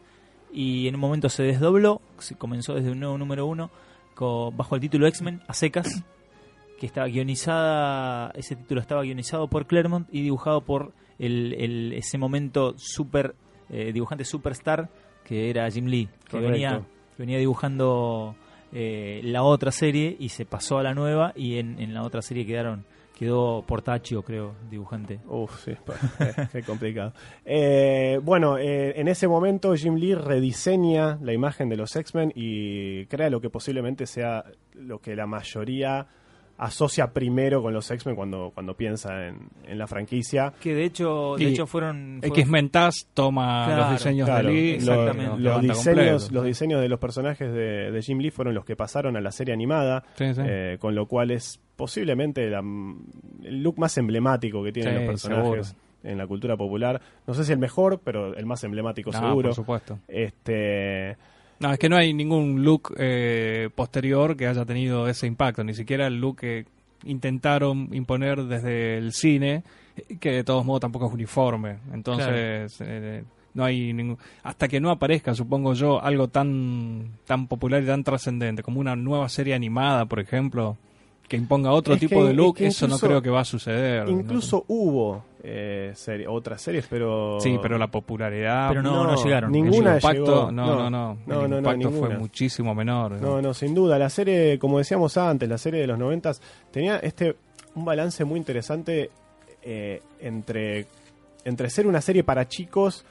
y en un momento se desdobló, se comenzó desde un nuevo número uno co- bajo el título X-Men a secas, que estaba guionizada, ese título estaba guionizado por Claremont y dibujado por el, el- ese momento super eh, dibujante superstar que era Jim Lee, que Correcto. venía, venía dibujando eh, la otra serie y se pasó a la nueva y en, en la otra serie quedaron quedó Portaccio, creo, dibujante. Uf, sí, qué complicado. Eh, bueno, eh, en ese momento Jim Lee rediseña la imagen de los X-Men y crea lo que posiblemente sea lo que la mayoría asocia primero con los X-Men cuando, cuando piensa en, en la franquicia. Que de hecho, de hecho fueron, fueron- X-Men TAS toma Claro, los diseños Claro, de Lee, exactamente. los, diseños, completo. los diseños de los personajes de, de Jim Lee fueron los que pasaron a la serie animada, Sí, sí. eh, con lo cual es posiblemente la- el look más emblemático que tienen Sí, los personajes seguro. en la cultura popular. No sé si el mejor, pero el más emblemático No, seguro. por supuesto. Este, No, es que no hay ningún look eh, posterior que haya tenido ese impacto, ni siquiera el look que intentaron imponer desde el cine, que de todos modos tampoco es uniforme. Entonces, eh, no hay ningún... Hasta que no aparezca, supongo yo, algo tan, tan popular y tan trascendente como una nueva serie animada, por ejemplo, que imponga otro Es tipo que- de look, es que eso no creo que va a suceder. incluso hubo eh, serie- otras series, pero... Sí, pero la popularidad... Pero no, no llegaron. Ninguna el impacto, llegó. no, no, no, No, el impacto fue muchísimo menor. No, no, sin duda. La serie, como decíamos antes, la serie de los noventas tenía este un balance muy interesante eh, entre, entre ser una serie para chicos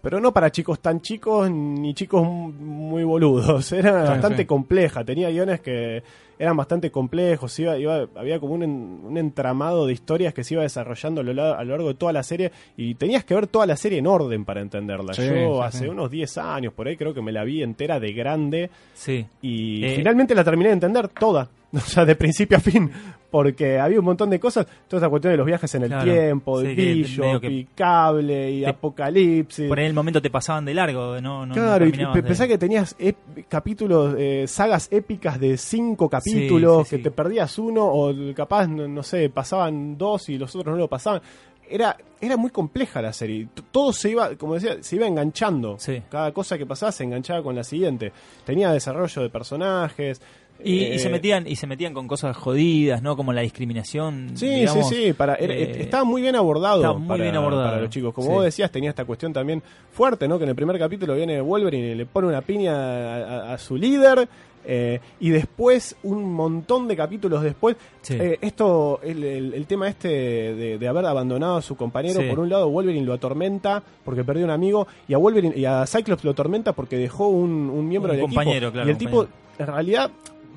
pero no para chicos tan chicos ni chicos muy boludos. Era Sí, bastante sí. compleja. Tenía guiones que eran bastante complejos. Iba, iba- había como un, en- un entramado de historias que se iba desarrollando a lo, a lo largo de toda la serie. Y tenías que ver toda la serie en orden para entenderla. Sí, Yo sí, hace sí. unos 10 años por ahí creo que me la vi entera de grande. Sí. Y Eh, finalmente la terminé de entender toda. O sea, de principio a fin. Porque había un montón de cosas. Toda esa cuestión de los viajes en el Claro. tiempo, de Sí, Bishop, que- y cable, y te- apocalipsis. Por en el momento te pasaban de largo, no, no, no Claro, y pe- de- pensá que tenías ep- capítulos, eh, sagas épicas de cinco capítulos, sí, sí. que te perdías uno, o capaz, no, no sé, pasaban dos y los otros no lo pasaban. Era, era muy compleja la serie. Todo se iba, como decía, se iba enganchando. Cada cosa que pasaba se enganchaba con la siguiente. Tenía desarrollo de personajes. Y, eh, y se metían y se metían con cosas jodidas, ¿no? Como la discriminación. Sí, digamos. sí, sí, para, era- eh, estaba muy bien abordado, estaba muy para, bien abordado, para los chicos. Como sí. vos decías, tenía esta cuestión también fuerte, ¿no? Que en el primer capítulo viene Wolverine y le pone una piña a, a- a su líder. eh, y después, un montón de capítulos después, Sí. eh, esto, el, el- el tema este de, de haber abandonado a su compañero, Sí. por un lado Wolverine lo atormenta porque perdió un amigo, y a Wolverine y a Cyclops lo atormenta porque dejó un, un miembro Un del compañero, equipo. claro, y el tipo, en realidad,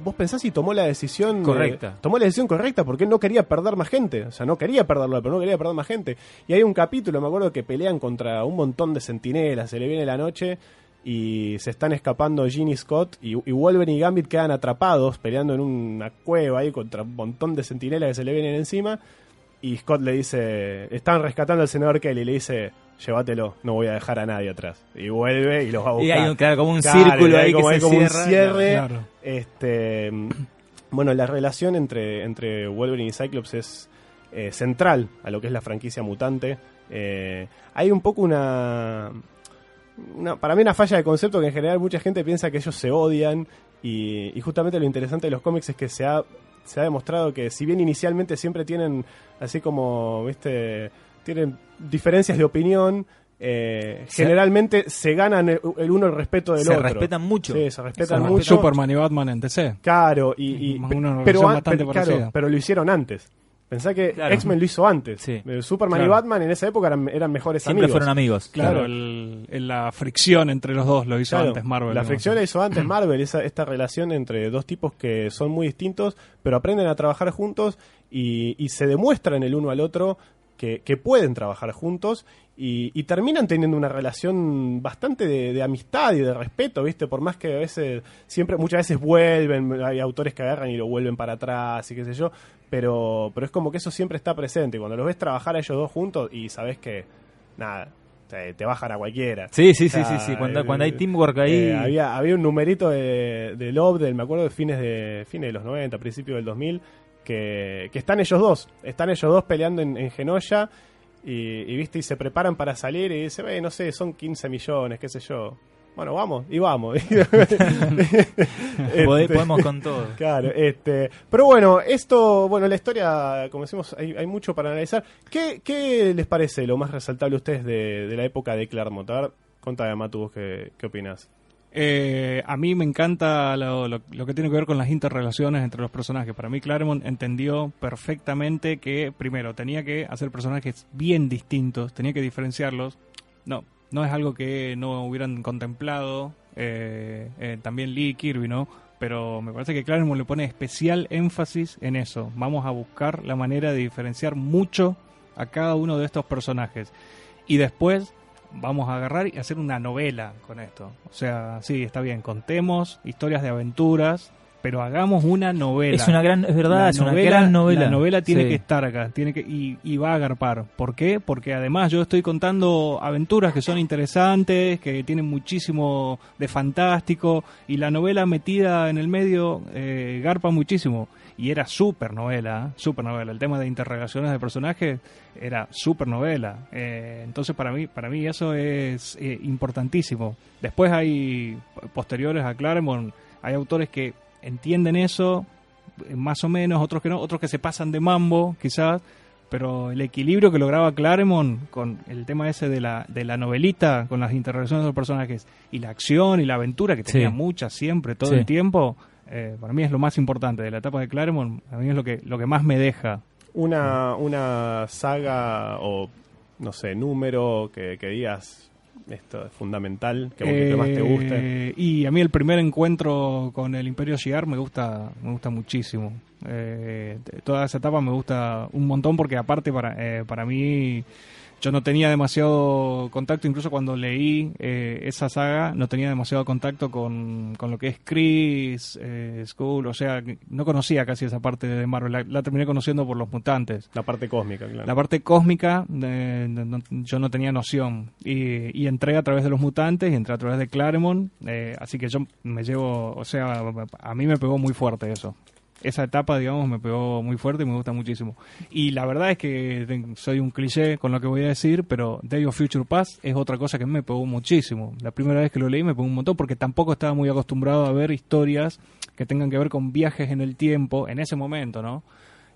vos pensás y tomó la decisión eh, Correcta. tomó la decisión correcta porque él no quería perder más gente. O sea, no quería perderlo, pero no quería perder más gente. Y hay un capítulo, me acuerdo, que pelean contra un montón de centinelas. Se le viene la noche y se están escapando Ginny Scott y, y Wolverine y Gambit quedan atrapados peleando en una cueva ahí contra un montón de centinelas que se le vienen encima. Y Scott le dice, están rescatando al senador Kelly, y le dice, llévatelo, no voy a dejar a nadie atrás. Y vuelve y los va a buscar. Y hay un, claro, como un Claro, círculo ahí como- que hay se como un cierre. Claro. Este, bueno, la relación entre, entre Wolverine y Cyclops es eh, central a lo que es la franquicia mutante. Eh, hay un poco una, una- para mí una falla de concepto que en general mucha gente piensa que ellos se odian y, y justamente lo interesante de los cómics es que se ha, se ha demostrado que si bien inicialmente siempre tienen así como, viste, tienen diferencias de opinión, eh, generalmente se ganan el, el uno el respeto del Se otro. respetan mucho. Sí, se respetan mucho. Superman y Batman en DC. Claro, y, y- una pero, relación an- bastante pero- claro, pero lo hicieron antes. Pensá que Claro. X-Men lo hizo antes. Sí. Eh, Superman y. Batman en esa época eran, eran mejores Siempre amigos. fueron amigos. Claro, Claro. el- el- la fricción entre los dos lo hizo Claro, antes Marvel. La fricción la hizo antes Marvel, esa, esta relación entre dos tipos que son muy distintos, pero aprenden a trabajar juntos y, y se demuestran el uno al otro que, que pueden trabajar juntos y, y terminan teniendo una relación bastante de, de amistad y de respeto, ¿viste? Por más que a veces, siempre, muchas veces vuelven, hay autores que agarran y lo vuelven para atrás y qué sé yo, pero, pero es como que eso siempre está presente. Cuando los ves trabajar a ellos dos juntos y sabes que, nada, te, te bajan a cualquiera. Sí, sí, O sí, sea, sí, sí. Cuando, eh, cuando hay teamwork ahí. eh, había, había un numerito de, de Love, del, me acuerdo de fines de fines de los 90, principios del 2000, que, que están ellos dos. Están ellos dos peleando en, en Genoya y, y, viste y se preparan para salir y dice, "Ve, no sé, son 15 millones, qué sé yo. Bueno, vamos, y vamos. Este, podemos con todo. Claro, este, pero bueno, esto, bueno, la historia, como decimos, hay, hay mucho para analizar. ¿Qué, ¿Qué les parece lo más resaltable a ustedes de, de la época de Claremont? A ver, contame, Matu, vos qué, qué opinas. Eh, a mí me encanta lo, que tiene que ver con las interrelaciones entre los personajes. Para mí Claremont entendió perfectamente que, primero, tenía que hacer personajes bien distintos, tenía que diferenciarlos. No, no es algo que no hubieran contemplado eh, eh, también Lee y Kirby, ¿no? Pero me parece que Claremont le pone especial énfasis en eso. Vamos a buscar la manera de diferenciar mucho a cada uno de estos personajes. Y después vamos a agarrar y hacer una novela con esto. O sea, sí, está bien, contemos historias de aventuras, pero hagamos una novela. Es una gran, es verdad, La es una gran novela. La novela tiene Sí. que estar acá, tiene que y, y va a agarpar. ¿Por qué? Porque además yo estoy contando aventuras que son interesantes, que tienen muchísimo de fantástico y la novela metida en el medio eh, garpa muchísimo. Y era súper novela, ¿eh? súper novela. El tema de interrogaciones de personajes era súper novela. Eh, entonces para mí, para mí eso es eh, importantísimo. Después hay posteriores a Claremont, hay autores que entienden eso, eh, más o menos, otros que no, otros que se pasan de mambo, quizás, pero el equilibrio que lograba Claremont con el tema ese de la, de la novelita, con las interrelaciones de los personajes, y la acción y la aventura, que Sí. tenía muchas siempre, todo Sí. el tiempo, eh, para mí es lo más importante de la etapa de Claremont, a mí es lo que, lo que más me deja. Una, una saga o, no sé, número que, que digas, esto es fundamental, que, que más te guste. Eh, y a mí el primer encuentro con el Imperio Shi'ar me gusta, me gusta muchísimo. Eh, toda esa etapa me gusta un montón porque aparte para, eh, para mí yo no tenía demasiado contacto, incluso cuando leí eh, esa saga, no tenía demasiado contacto con, con lo que es Chris, eh, Skull, o sea, no conocía casi esa parte de Marvel, la, la terminé conociendo por los mutantes. La parte cósmica, claro. La parte cósmica eh, no- yo no tenía noción y, y entré a través de los mutantes y entré a través de Claremont, eh, así que yo me llevo, o sea, a mí me pegó muy fuerte eso. Esa etapa, digamos, me pegó muy fuerte y me gusta muchísimo. Y la verdad es que soy un cliché con lo que voy a decir, pero Day of Future Past es otra cosa que me pegó muchísimo. La primera vez que lo leí me pegó un montón porque tampoco estaba muy acostumbrado a ver historias que tengan que ver con viajes en el tiempo en ese momento, ¿no?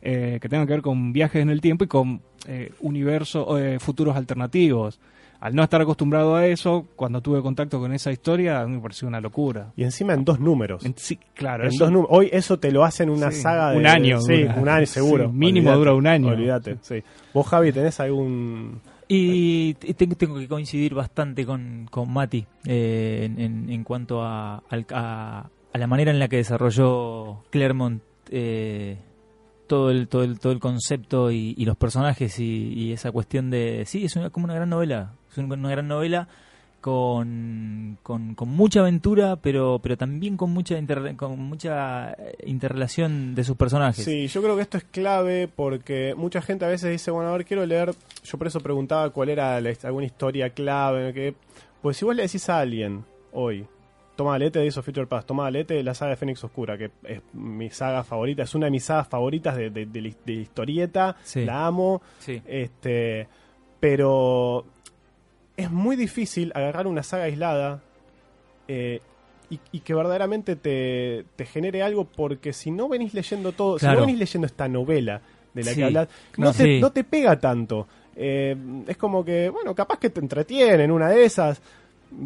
eh, que tengan que ver con viajes en el tiempo y con eh, universos, eh, futuros alternativos. Al no estar acostumbrado a eso, cuando tuve contacto con esa historia, a mí me pareció una locura. Y encima en dos números. En- sí, claro, En eso- dos números. Hoy eso te lo hacen una Sí, saga de un año Sí, dura. un año seguro. Sí, mínimo dura un año. Olvídate, sí. Vos, Javi, ¿tenés algún. Y te- tengo, que coincidir bastante con, con Mati eh, en, en- en cuanto a, a- a la manera en la que desarrolló Claremont eh, todo el todo el todo el concepto y, y los personajes y, y esa cuestión de sí es una, como una gran novela es una, gran novela con, con, con mucha aventura pero pero también con mucha inter- con mucha eh, interrelación de sus personajes Sí, yo creo que esto es clave porque mucha gente a veces dice, bueno, a ver, quiero leer. Yo por eso preguntaba cuál era la- alguna historia clave. Que, pues si vos le decís a alguien hoy, toma Lete de Days of Future Past, toma Lete de la saga de Fénix Oscura, que es mi saga favorita, es una de mis sagas favoritas de, de- de la- de historieta, Sí. la amo. sí Este, pero es muy difícil agarrar una saga aislada eh, y, y que verdaderamente te, te genere algo, porque si no venís leyendo todo, si no venís leyendo esta novela de la Sí. que hablas, no, No, te, sí. no te pega tanto. Eh, es como que, bueno, capaz que te entretiene en una de esas,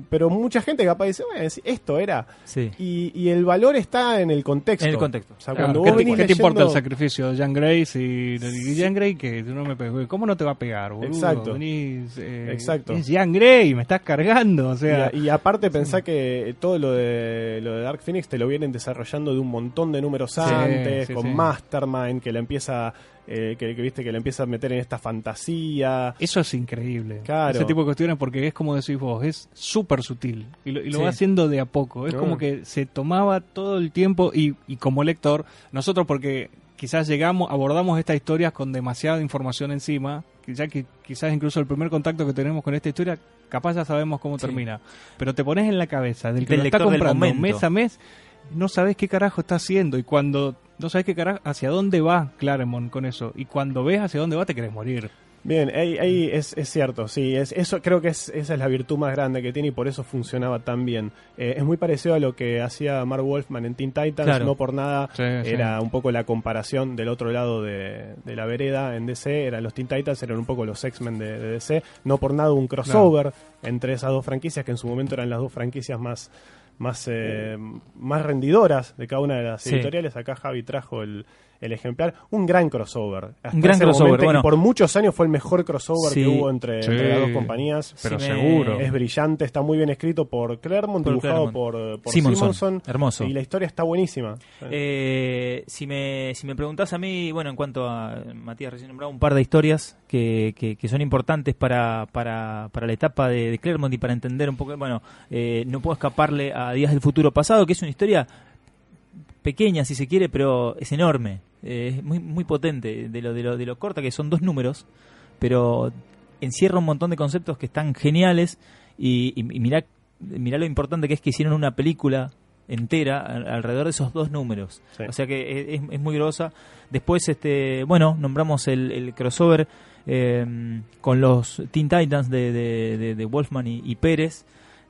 pero mucha gente capaz dice, bueno, si esto era. sí Y, y el valor está en el contexto. En el contexto. O sea, Claro, cuando ¿qué, vos te, venís qué te importa el sacrificio de Jan Grace y, y Jan Grey que no me pegó? ¿Cómo no te va a pegar, boludo? Exacto. Venís, eh, Exacto. Es Jan Grey, me estás cargando, o sea... Y, y aparte pensá que todo lo de lo de Dark Phoenix te lo vienen desarrollando de un montón de números Sí, antes, sí, con sí. Mastermind, que le empieza, eh, que, que viste que le empieza a meter en esta fantasía. Eso es increíble. Claro. Ese tipo de cuestiones porque es como decís vos, es súper sutil. Y lo, y lo Sí. va haciendo de a poco. Es como que se tomaba todo el tiempo y, y como lector, nosotros porque quizás llegamos, abordamos estas historias con demasiada información encima, ya que quizás incluso el primer contacto que tenemos con esta historia, capaz ya sabemos cómo Sí. termina. Pero te pones en la cabeza del que Del lo está comprando mes a mes, no sabes qué carajo está haciendo y cuando no sabes qué carajo, hacia dónde va Claremont con eso y cuando ves hacia dónde va te querés morir. Bien, ahí, ahí es, es cierto, sí, es, eso creo que es, esa es la virtud más grande que tiene y por eso funcionaba tan bien. Eh, es muy parecido a lo que hacía Mark Wolfman en Teen Titans, Claro. no por nada Sí, sí. era un poco la comparación del otro lado de, de la vereda en DC, eran los Teen Titans, eran un poco los X-Men de, de DC, no por nada un crossover entre esas dos franquicias que en su momento eran las dos franquicias más más eh, más rendidoras de cada una de las Sí. editoriales. Acá Javi trajo el, el ejemplar. Un gran crossover. Hasta Un gran ese crossover, momento, y por muchos años fue el mejor crossover Sí. que hubo entre, Sí. entre las dos compañías. Pero Sí, seguro. Es brillante, está muy bien escrito por Claremont, Por dibujado Claremont. por, por Simonson. Simonson. Hermoso. Y la historia está buenísima. Eh, si me si me preguntás a mí, bueno, en cuanto a Matías recién nombraba un par de historias que, que, que son importantes para, para, para la etapa de, de Claremont y para entender un poco, bueno, eh, no puedo escaparle a Días del Futuro Pasado, que es una historia pequeña si se quiere, pero es enorme, eh, es muy muy potente de lo de lo de lo corta que son dos números, pero encierra un montón de conceptos que están geniales y, y, y mirá, mirá lo importante que es que hicieron una película entera al- alrededor de esos dos números. Sí. O sea que es, es muy grosa. Después, este, bueno, nombramos el, el crossover eh, con los Teen Titans de, de, de- de Wolfman y, y Pérez.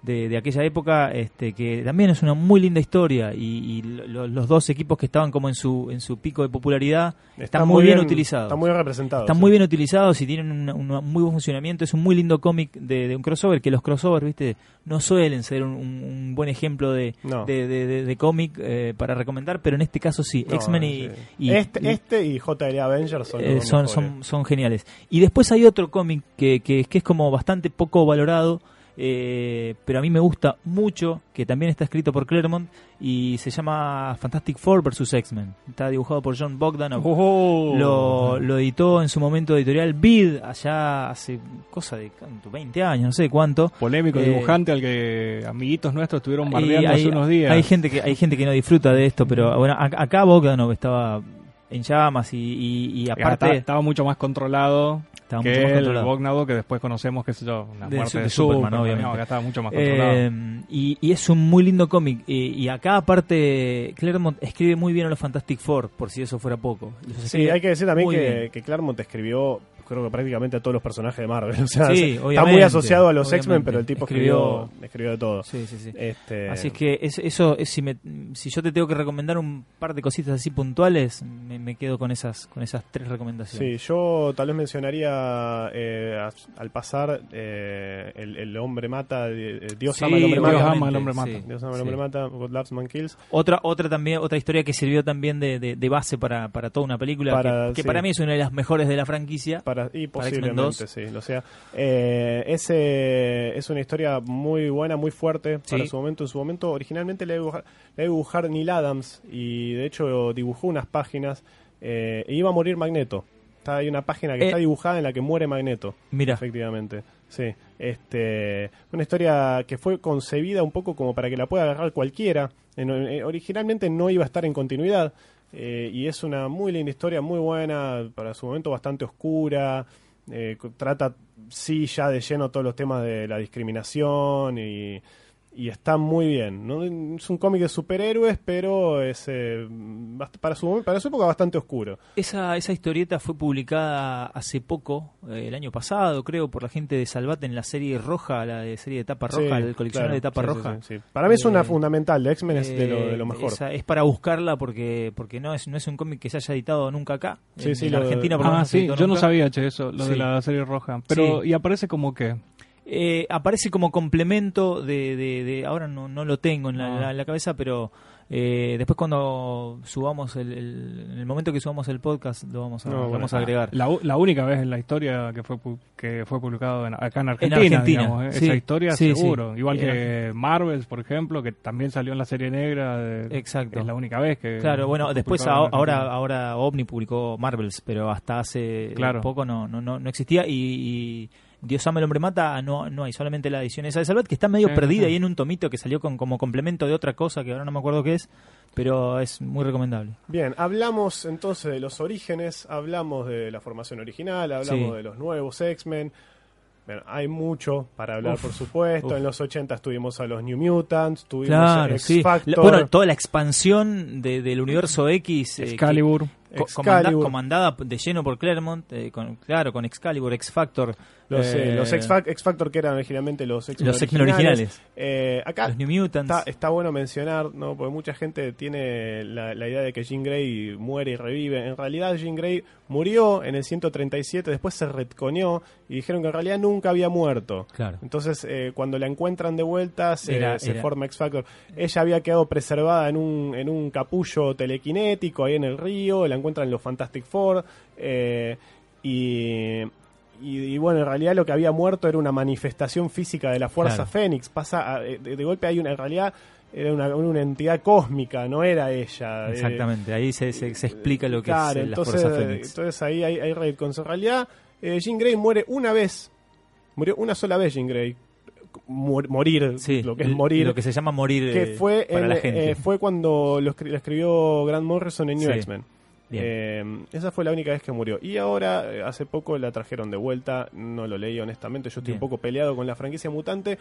De, de aquella época, este, que también es una muy linda historia y, y lo- los dos equipos que estaban como en su en su pico de popularidad Está están muy bien, utilizados. Está muy bien representado. Están sí. muy bien utilizados y tienen un, un muy buen funcionamiento. Es un muy lindo cómic de, de un crossover, que los crossovers, viste, no suelen ser un, un- buen ejemplo de, No. de, cómic eh, para recomendar, pero en este caso sí. No, X-Men y, sí. y- este, y- este y JLA Avengers son, eh, son, mejores. son, son geniales. Y después hay otro cómic que, que, que es como bastante poco valorado, eh, pero a mí me gusta mucho, que también está escrito por Claremont, y se llama Fantastic Four vs. X-Men. Está dibujado por John Bogdanov. Oh. Lo, lo editó en su momento editorial Bid, allá hace cosa de ¿cuánto? 20 años, no sé cuánto. Polémico Eh, dibujante al que amiguitos nuestros estuvieron bardeando hay, hace unos días. hay gente que hay gente que no disfruta de esto, pero bueno, acá Bogdanov estaba en llamas y, y, aparte está- estaba mucho más controlado estaba que mucho más el controlado. Que después conocemos, qué sé yo, una De muerte de, de Superman, Superman, obviamente. no, acá estaba mucho más controlado. Eh, y, y es un muy lindo cómic. Y, y acá, aparte, Claremont escribe muy bien a los Fantastic Four, por si eso fuera poco. Los Sí, hay que decir también que, que Claremont escribió, creo que prácticamente a todos los personajes de Marvel. O sea, Sí, está muy asociado a los. X-Men, pero el tipo Escribió- escribió, escribió de todo. Sí, sí, sí. Este, Así es que es- eso, es, si, me- si yo te tengo que recomendar un par de cositas así puntuales, me, me quedo con esas con esas tres recomendaciones. Sí, yo tal vez mencionaría eh, a- al pasar eh, el, el hombre mata, eh, Dios Sí, ama el hombre Dios mata. ama al hombre mata. sí, Dios ama el sí. hombre mata, God Loves Man Kills. Otra, otra también, otra historia que sirvió también de, de- de base para, para toda una película, Para- que, que sí. para mí es una de las mejores de la franquicia. Para, Para X-Men posiblemente, 2. sí, lo sea. Eh, ese es una historia muy buena, muy fuerte para Sí. su momento. En su momento, originalmente le iba a dibujar, Neil Adams y de hecho dibujó unas páginas eh, e iba a morir Magneto. Está, hay una página que Eh. está dibujada en la que muere Magneto. Mira, Efectivamente, sí. Este, una historia que fue concebida un poco como para que la pueda agarrar cualquiera. En- eh, originalmente no iba a estar en continuidad. Eh, y es una muy linda historia, muy buena, para su momento bastante oscura. eh, trata, sí, ya de lleno todos los temas de la discriminación y, y está muy bien. ¿no? Es un cómic de superhéroes, pero es eh, para, su, para su época bastante oscuro. esa, esa historieta fue publicada hace poco, eh, el año pasado, creo, por la gente de Salvat en la serie roja, la de serie de tapa Sí, roja, el coleccionar claro, de tapa sí, sí, roja. sí, sí. Para mí es una Eh, fundamental, de X-Men es de lo, de lo Eh, mejor. esa- es para buscarla porque porque no es no es un cómic que se haya editado nunca acá. Sí, en, sí, en lo- Argentina por menos Ah, no sí, yo no sabía, che, eso, lo de Sí. la serie roja. Pero, Sí. y aparece como que. Eh, aparece como complemento de, de, de- ahora no, no lo tengo en la, Ah. la- la cabeza, pero eh, después cuando subamos el, el- en el momento que subamos el podcast lo vamos a, No, lo bueno. vamos a agregar. La, la única vez en la historia que fue pu- que fue publicado en- acá en Argentina, Argentina, digamos, ¿eh? sí. esa historia Sí, sí. seguro. Igual que Marvels, por ejemplo, que también salió en la serie negra. de- Exacto. Es la única vez que. Claro, bueno, después a- ahora ahora OVNI publicó Marvels, pero hasta hace Claro. poco no, no, no, no existía y, y Dios ama el hombre mata no, no hay, solamente la edición esa de Salvat que está medio Sí, perdida sí. ahí en un tomito que salió con, como complemento de otra cosa que ahora no me acuerdo qué es, pero es muy recomendable. Bien, hablamos entonces de los orígenes, hablamos de la formación original, hablamos Sí. de los nuevos X-Men. Bueno, hay mucho para hablar, Uf, por supuesto. uf. En los 80 tuvimos a los New Mutants, tuvimos Claro, a sí. X-Factor. La- bueno, toda la expansión de- del universo X. eh, que- Excalibur. Comanda- comandada de lleno por Claremont, eh, con, claro, con Excalibur, X-Factor. Los, eh, eh, los X-Fac- X-Factor que eran originalmente los X-Men los X-Men originales. Eh, acá Los New Mutants. Está, está bueno mencionar, ¿no? Porque mucha gente tiene la, la idea de que Jean Grey muere y revive. En realidad, Jean Grey murió en el 137, después se retconeó y dijeron que en realidad nunca había muerto. Claro. Entonces, eh, cuando la encuentran de vuelta, se, Era- se era- forma X-Factor. Ella había quedado preservada en un, en un capullo telequinético ahí en el río, la encuentran los Fantastic Four. eh, y, y, y bueno, en realidad lo que había muerto era una manifestación física de la Fuerza Claro. Fénix. Pasa a- eh, de, de golpe hay una, en realidad era una, una entidad cósmica, no era ella. eh, Exactamente, ahí se, se, se explica lo que claro, es eh, entonces, la Fuerza Fénix. entonces ahí hay, hay retcons. En realidad, eh, Jean Grey muere una vez. Murió una sola vez Jean Grey. Mor- morir, Sí, lo que es morir. Lo que se llama morir que eh, fue, para en- la gente. fue cuando lo, escri- lo escribió Grant Morrison en New Sí. X-Men. Eh, esa fue la única vez que murió. Y ahora, eh, hace poco la trajeron de vuelta. No lo leí honestamente. Yo estoy Bien. un poco peleado con la franquicia mutante.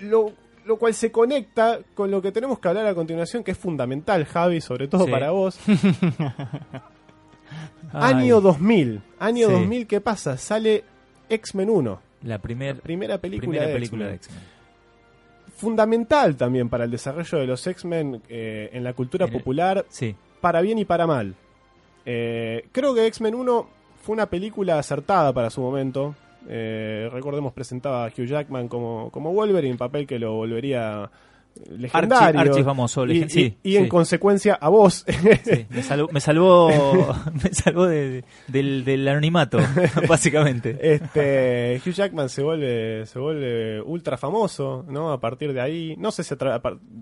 Lo, lo cual se conecta con lo que tenemos que hablar a continuación, que es fundamental, Javi, sobre todo Sí. para vos. Año 2000. Año Sí. 2000, ¿qué pasa? Sale X-Men 1. la primer, Primera película, primera de, película de X-Men. X-Men. Fundamental también para el desarrollo de los X-Men eh, en la cultura En el- popular, Sí, para bien y para mal. Eh, creo que X-Men 1 fue una película acertada para su momento. Eh, recordemos, presentaba a Hugh Jackman como, como Wolverine, papel que lo volvería legendarios. archi famoso, y, sí, en sí. consecuencia a vos. Sí, me salvó, me salvó, me salvó de- del, del anonimato, básicamente. Este, Hugh Jackman se vuelve, se vuelve ultra famoso, ¿no? A partir de ahí, no sé si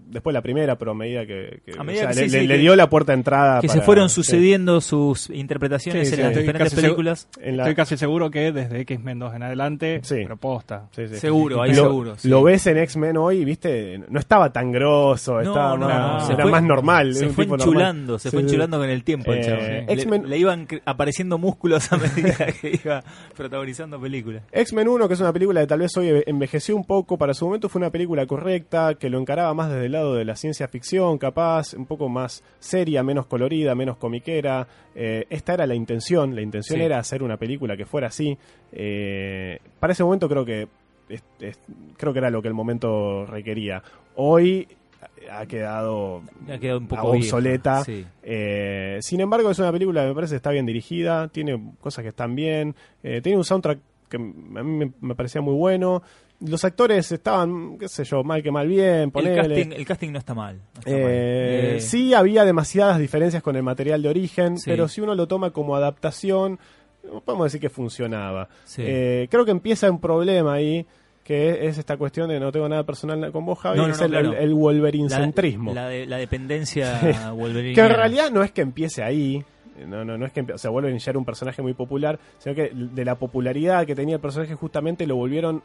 después la primera, pero a medida que, que- A medida o sea, que le, sí, le- sí, le que- dio la puerta de entrada. que se fueron sí. sucediendo sus interpretaciones Sí, en las diferentes películas. En la- Estoy casi seguro que desde X-Men 2 en adelante, Sí. propuesta. sí, sí. Seguro, ahí lo, seguro. sí. Lo ves en X-Men hoy, viste, no estaba tan grosso, estaba no, más, no, se era fue- más normal. Se fue tipo normal. enchulando, se fue enchulando con el tiempo el Eh, chavo. Le- iban apareciendo músculos a medida que iba protagonizando películas. X-Men 1, que es una película que tal vez hoy envejeció un poco, para su momento fue una película correcta, que lo encaraba más desde el lado de la ciencia ficción, capaz, un poco más seria, menos colorida, menos comiquera. Eh, esta era la intención, la intención Sí. era hacer una película que fuera así. Eh, para ese momento creo que es- es- creo que era lo que el momento requería. Hoy ha quedado Ha quedado un poco obsoleta. sí. Eh, sin embargo, es una película que me parece que está bien dirigida, tiene cosas que están bien, eh, tiene un soundtrack que a mí me, parecía muy bueno. Los actores estaban, qué sé yo, mal que mal bien, El casting, el casting no está mal. no está mal. Eh, Sí, había demasiadas diferencias con el material de origen, Sí. pero si uno lo toma como adaptación, podemos decir que funcionaba. sí. Eh, creo que empieza un problema ahí, que es esta cuestión de no tengo nada personal con vos, Javi, No, no, es no, el, claro. el, el wolverincentrismo. La, de- la dependencia Wolverine. Que en realidad no es que empiece ahí. No, no, no es que o sea, Wolverine ya era un personaje muy popular, sino que de la popularidad que tenía el personaje justamente lo volvieron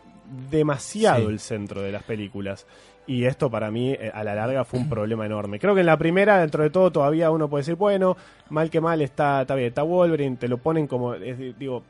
demasiado Sí. el centro de las películas. Y esto para mí eh, a la larga fue un problema enorme. Creo que en la primera, dentro de todo, todavía uno puede decir, bueno, mal que mal está, está bien, está Wolverine, te lo ponen como, es digo,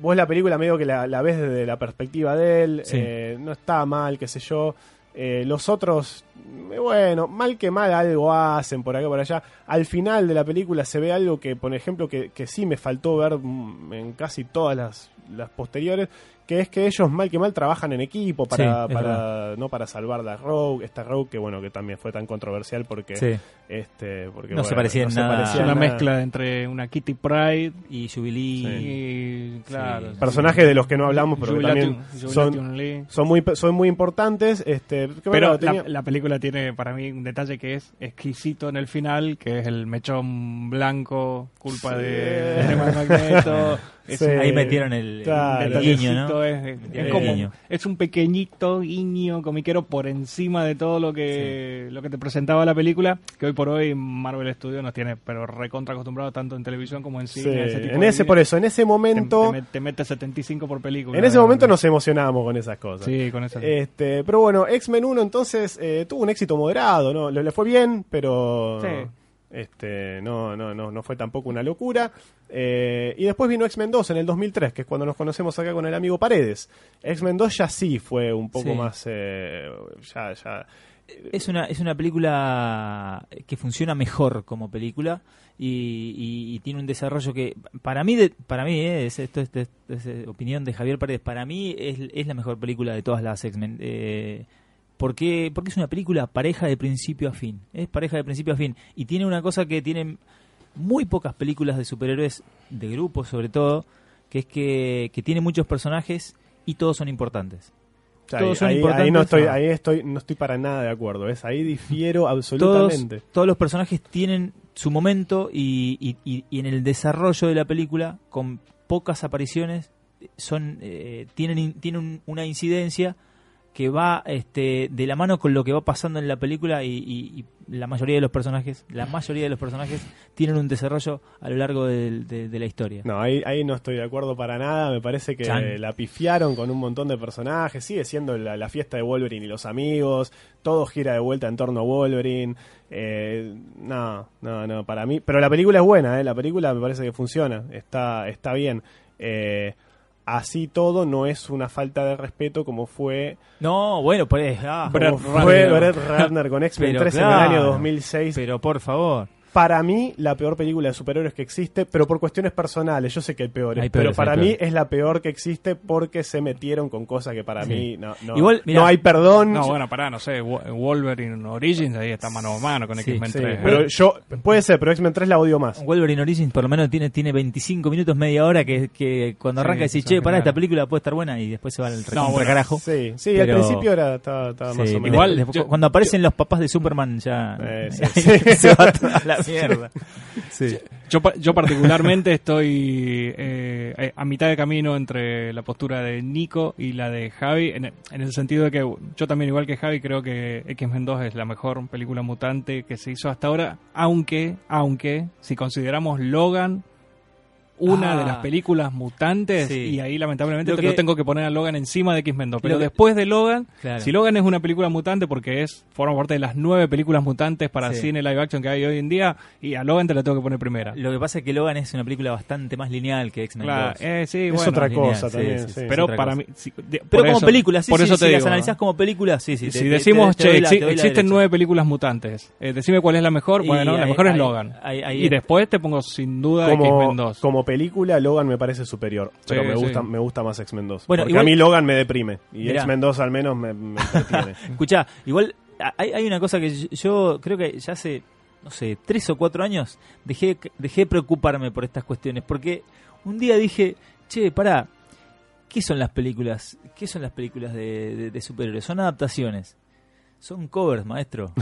vos la película medio que la, la ves desde la perspectiva de él, Sí. eh, no está mal, qué sé yo. Eh, los otros, eh, bueno, mal que mal algo hacen por acá por allá. Al final de la película se ve algo que, por ejemplo, que, que sí me faltó ver mm, en casi todas las, las posteriores, que es que ellos mal que mal trabajan en equipo para, Sí, para no para salvar la Rogue, esta Rogue que bueno que también fue tan controversial porque Sí. este porque No se parecía en se nada. parecía Es una nada. mezcla entre una Kitty Pride Y Jubilee. y, claro, Sí. personajes de los que no hablamos pero que también son, son muy son muy importantes este que, Pero bueno, la, tenía- la película tiene para mí un detalle que es exquisito en el final, que es el mechón blanco, culpa Sí. de, de Magneto. Sí. Ahí metieron el, Claro. el guiño, detallecito es, es El como guiño. es un pequeñito guiño comiquero por encima de todo lo que lo que te presentaba la película que hoy por hoy Marvel Studios nos tiene pero recontra acostumbrado tanto en televisión como en sí, cine ese tipo en de ese guiño. por eso en ese te, momento te, met- te mete 75 por película en ese momento nos emocionábamos con esas cosas sí con Este, pero bueno, X-Men 1 entonces eh, tuvo un éxito moderado, ¿no? Le, le fue bien, pero Sí. Este, no, no, no, no fue tampoco una locura. Eh, y después vino X-Men 2 en el 2003, que es cuando nos conocemos acá con el amigo Paredes. X-Men 2 ya sí fue un poco Sí. más... eh, ya, ya, Es una, es una película que funciona mejor como película y, y- y tiene un desarrollo que para mí de- para mí eh, es, esto es, es- es, opinión de Javier Paredes para mí es, es la mejor película de todas las X-Men eh, porque porque es una película pareja de principio a fin es pareja de principio a fin y tiene una cosa que tienen muy pocas películas de superhéroes de grupos sobre todo que es que, que tiene muchos personajes y todos son importantes Todos ahí, son ahí- no estoy, ¿no? ahí estoy, no estoy para nada de acuerdo. ¿ves? Ahí difiero absolutamente. todos los personajes tienen su momento y, y- y- y en el desarrollo de la película, con pocas apariciones, son eh, tienen, tienen un- una incidencia que va este, de la mano con lo que va pasando en la película y, y- y la mayoría de los personajes, la mayoría de los personajes tienen un desarrollo a lo largo de, de la historia. No, ahí, ahí no estoy de acuerdo para nada. Me parece que Chan. la pifiaron con un montón de personajes. Sigue siendo la, la fiesta de Wolverine y los amigos. Todo gira de vuelta en torno a Wolverine. Eh, no, no, no, para mí. Pero la película es buena, ¿eh? La película me parece que funciona. Está, está bien. Eh, así todo no es una falta de respeto como fue, No, bueno, pues, ah, Brett Ratner. Brett Ratner con X-Men Pero 3 en claro, el año 2006. pero por favor. Para mí la peor película de superhéroes que existe, pero por cuestiones personales. Yo sé que hay peores, Hay pero para mí es la peor que existe porque se metieron con cosas que para Sí. mí no, no, Igual, mirá. no hay perdón. No, bueno, pará, no sé, Wo- Wolverine Origins, ahí está mano a mano con Sí, X-Men Sí, 3. pero ¿eh? yo, puede ser, pero X-Men 3 la odio más. Wolverine Origins por lo menos tiene, tiene 25 minutos, media hora, que, que cuando Sí, arranca decís, che, pará, esta película puede estar buena y después se va al recontra bueno, carajo. Sí, sí, Pero- al principio era, estaba, estaba más o menos. Igual, después- yo- cuando aparecen los papás de Superman ya Eh, sí, ahí sí. se va toda la mierda. Sí. Yo, pa- yo particularmente estoy eh, eh, a mitad de camino entre la postura de Nico y la de Javi, en, en el sentido de que yo también, igual que Javi, creo que X-Men 2 es la mejor película mutante que se hizo hasta ahora, aunque, aunque, si consideramos Logan una Ah. de las películas mutantes, Sí. y ahí lamentablemente Lo te que- lo tengo que poner a Logan encima de X-Men 2, pero que- después de Logan, Claro. si Logan es una película mutante porque es forma parte de las nueve películas mutantes para Sí. cine live action que hay hoy en día, y a Logan te la tengo que poner primera. Lo que pasa es que Logan es una película bastante más lineal que X-Men Claro, 2. eh, sí, Es bueno, otra lineal, cosa también. sí, sí. sí. pero para cosa. mí, sí, de- Pero por como eso- película, sí, por sí, eso si te las digo, analizás como película, sí, sí. te- si te- decimos, te- te doy che, la- exi- existen nueve películas mutantes, eh, decime cuál es la mejor, bueno, la mejor es Logan. y es- después te pongo sin duda X-Men Como, 2. como película, Logan me parece superior. Pero Sí, me, sí. gusta, me gusta más X-Men 2. Bueno, porque igual- a mí Logan me deprime. Y. X-Men 2 al menos me, me entretiene. Escuchá, igual hay, hay una cosa que yo, yo creo que ya hace, no sé, tres o cuatro años dejé, dejé de preocuparme por estas cuestiones. Porque un día dije, che, pará, ¿qué son las películas? ¿Qué son las películas de, de- de superhéroes? Son adaptaciones. Son covers, maestro.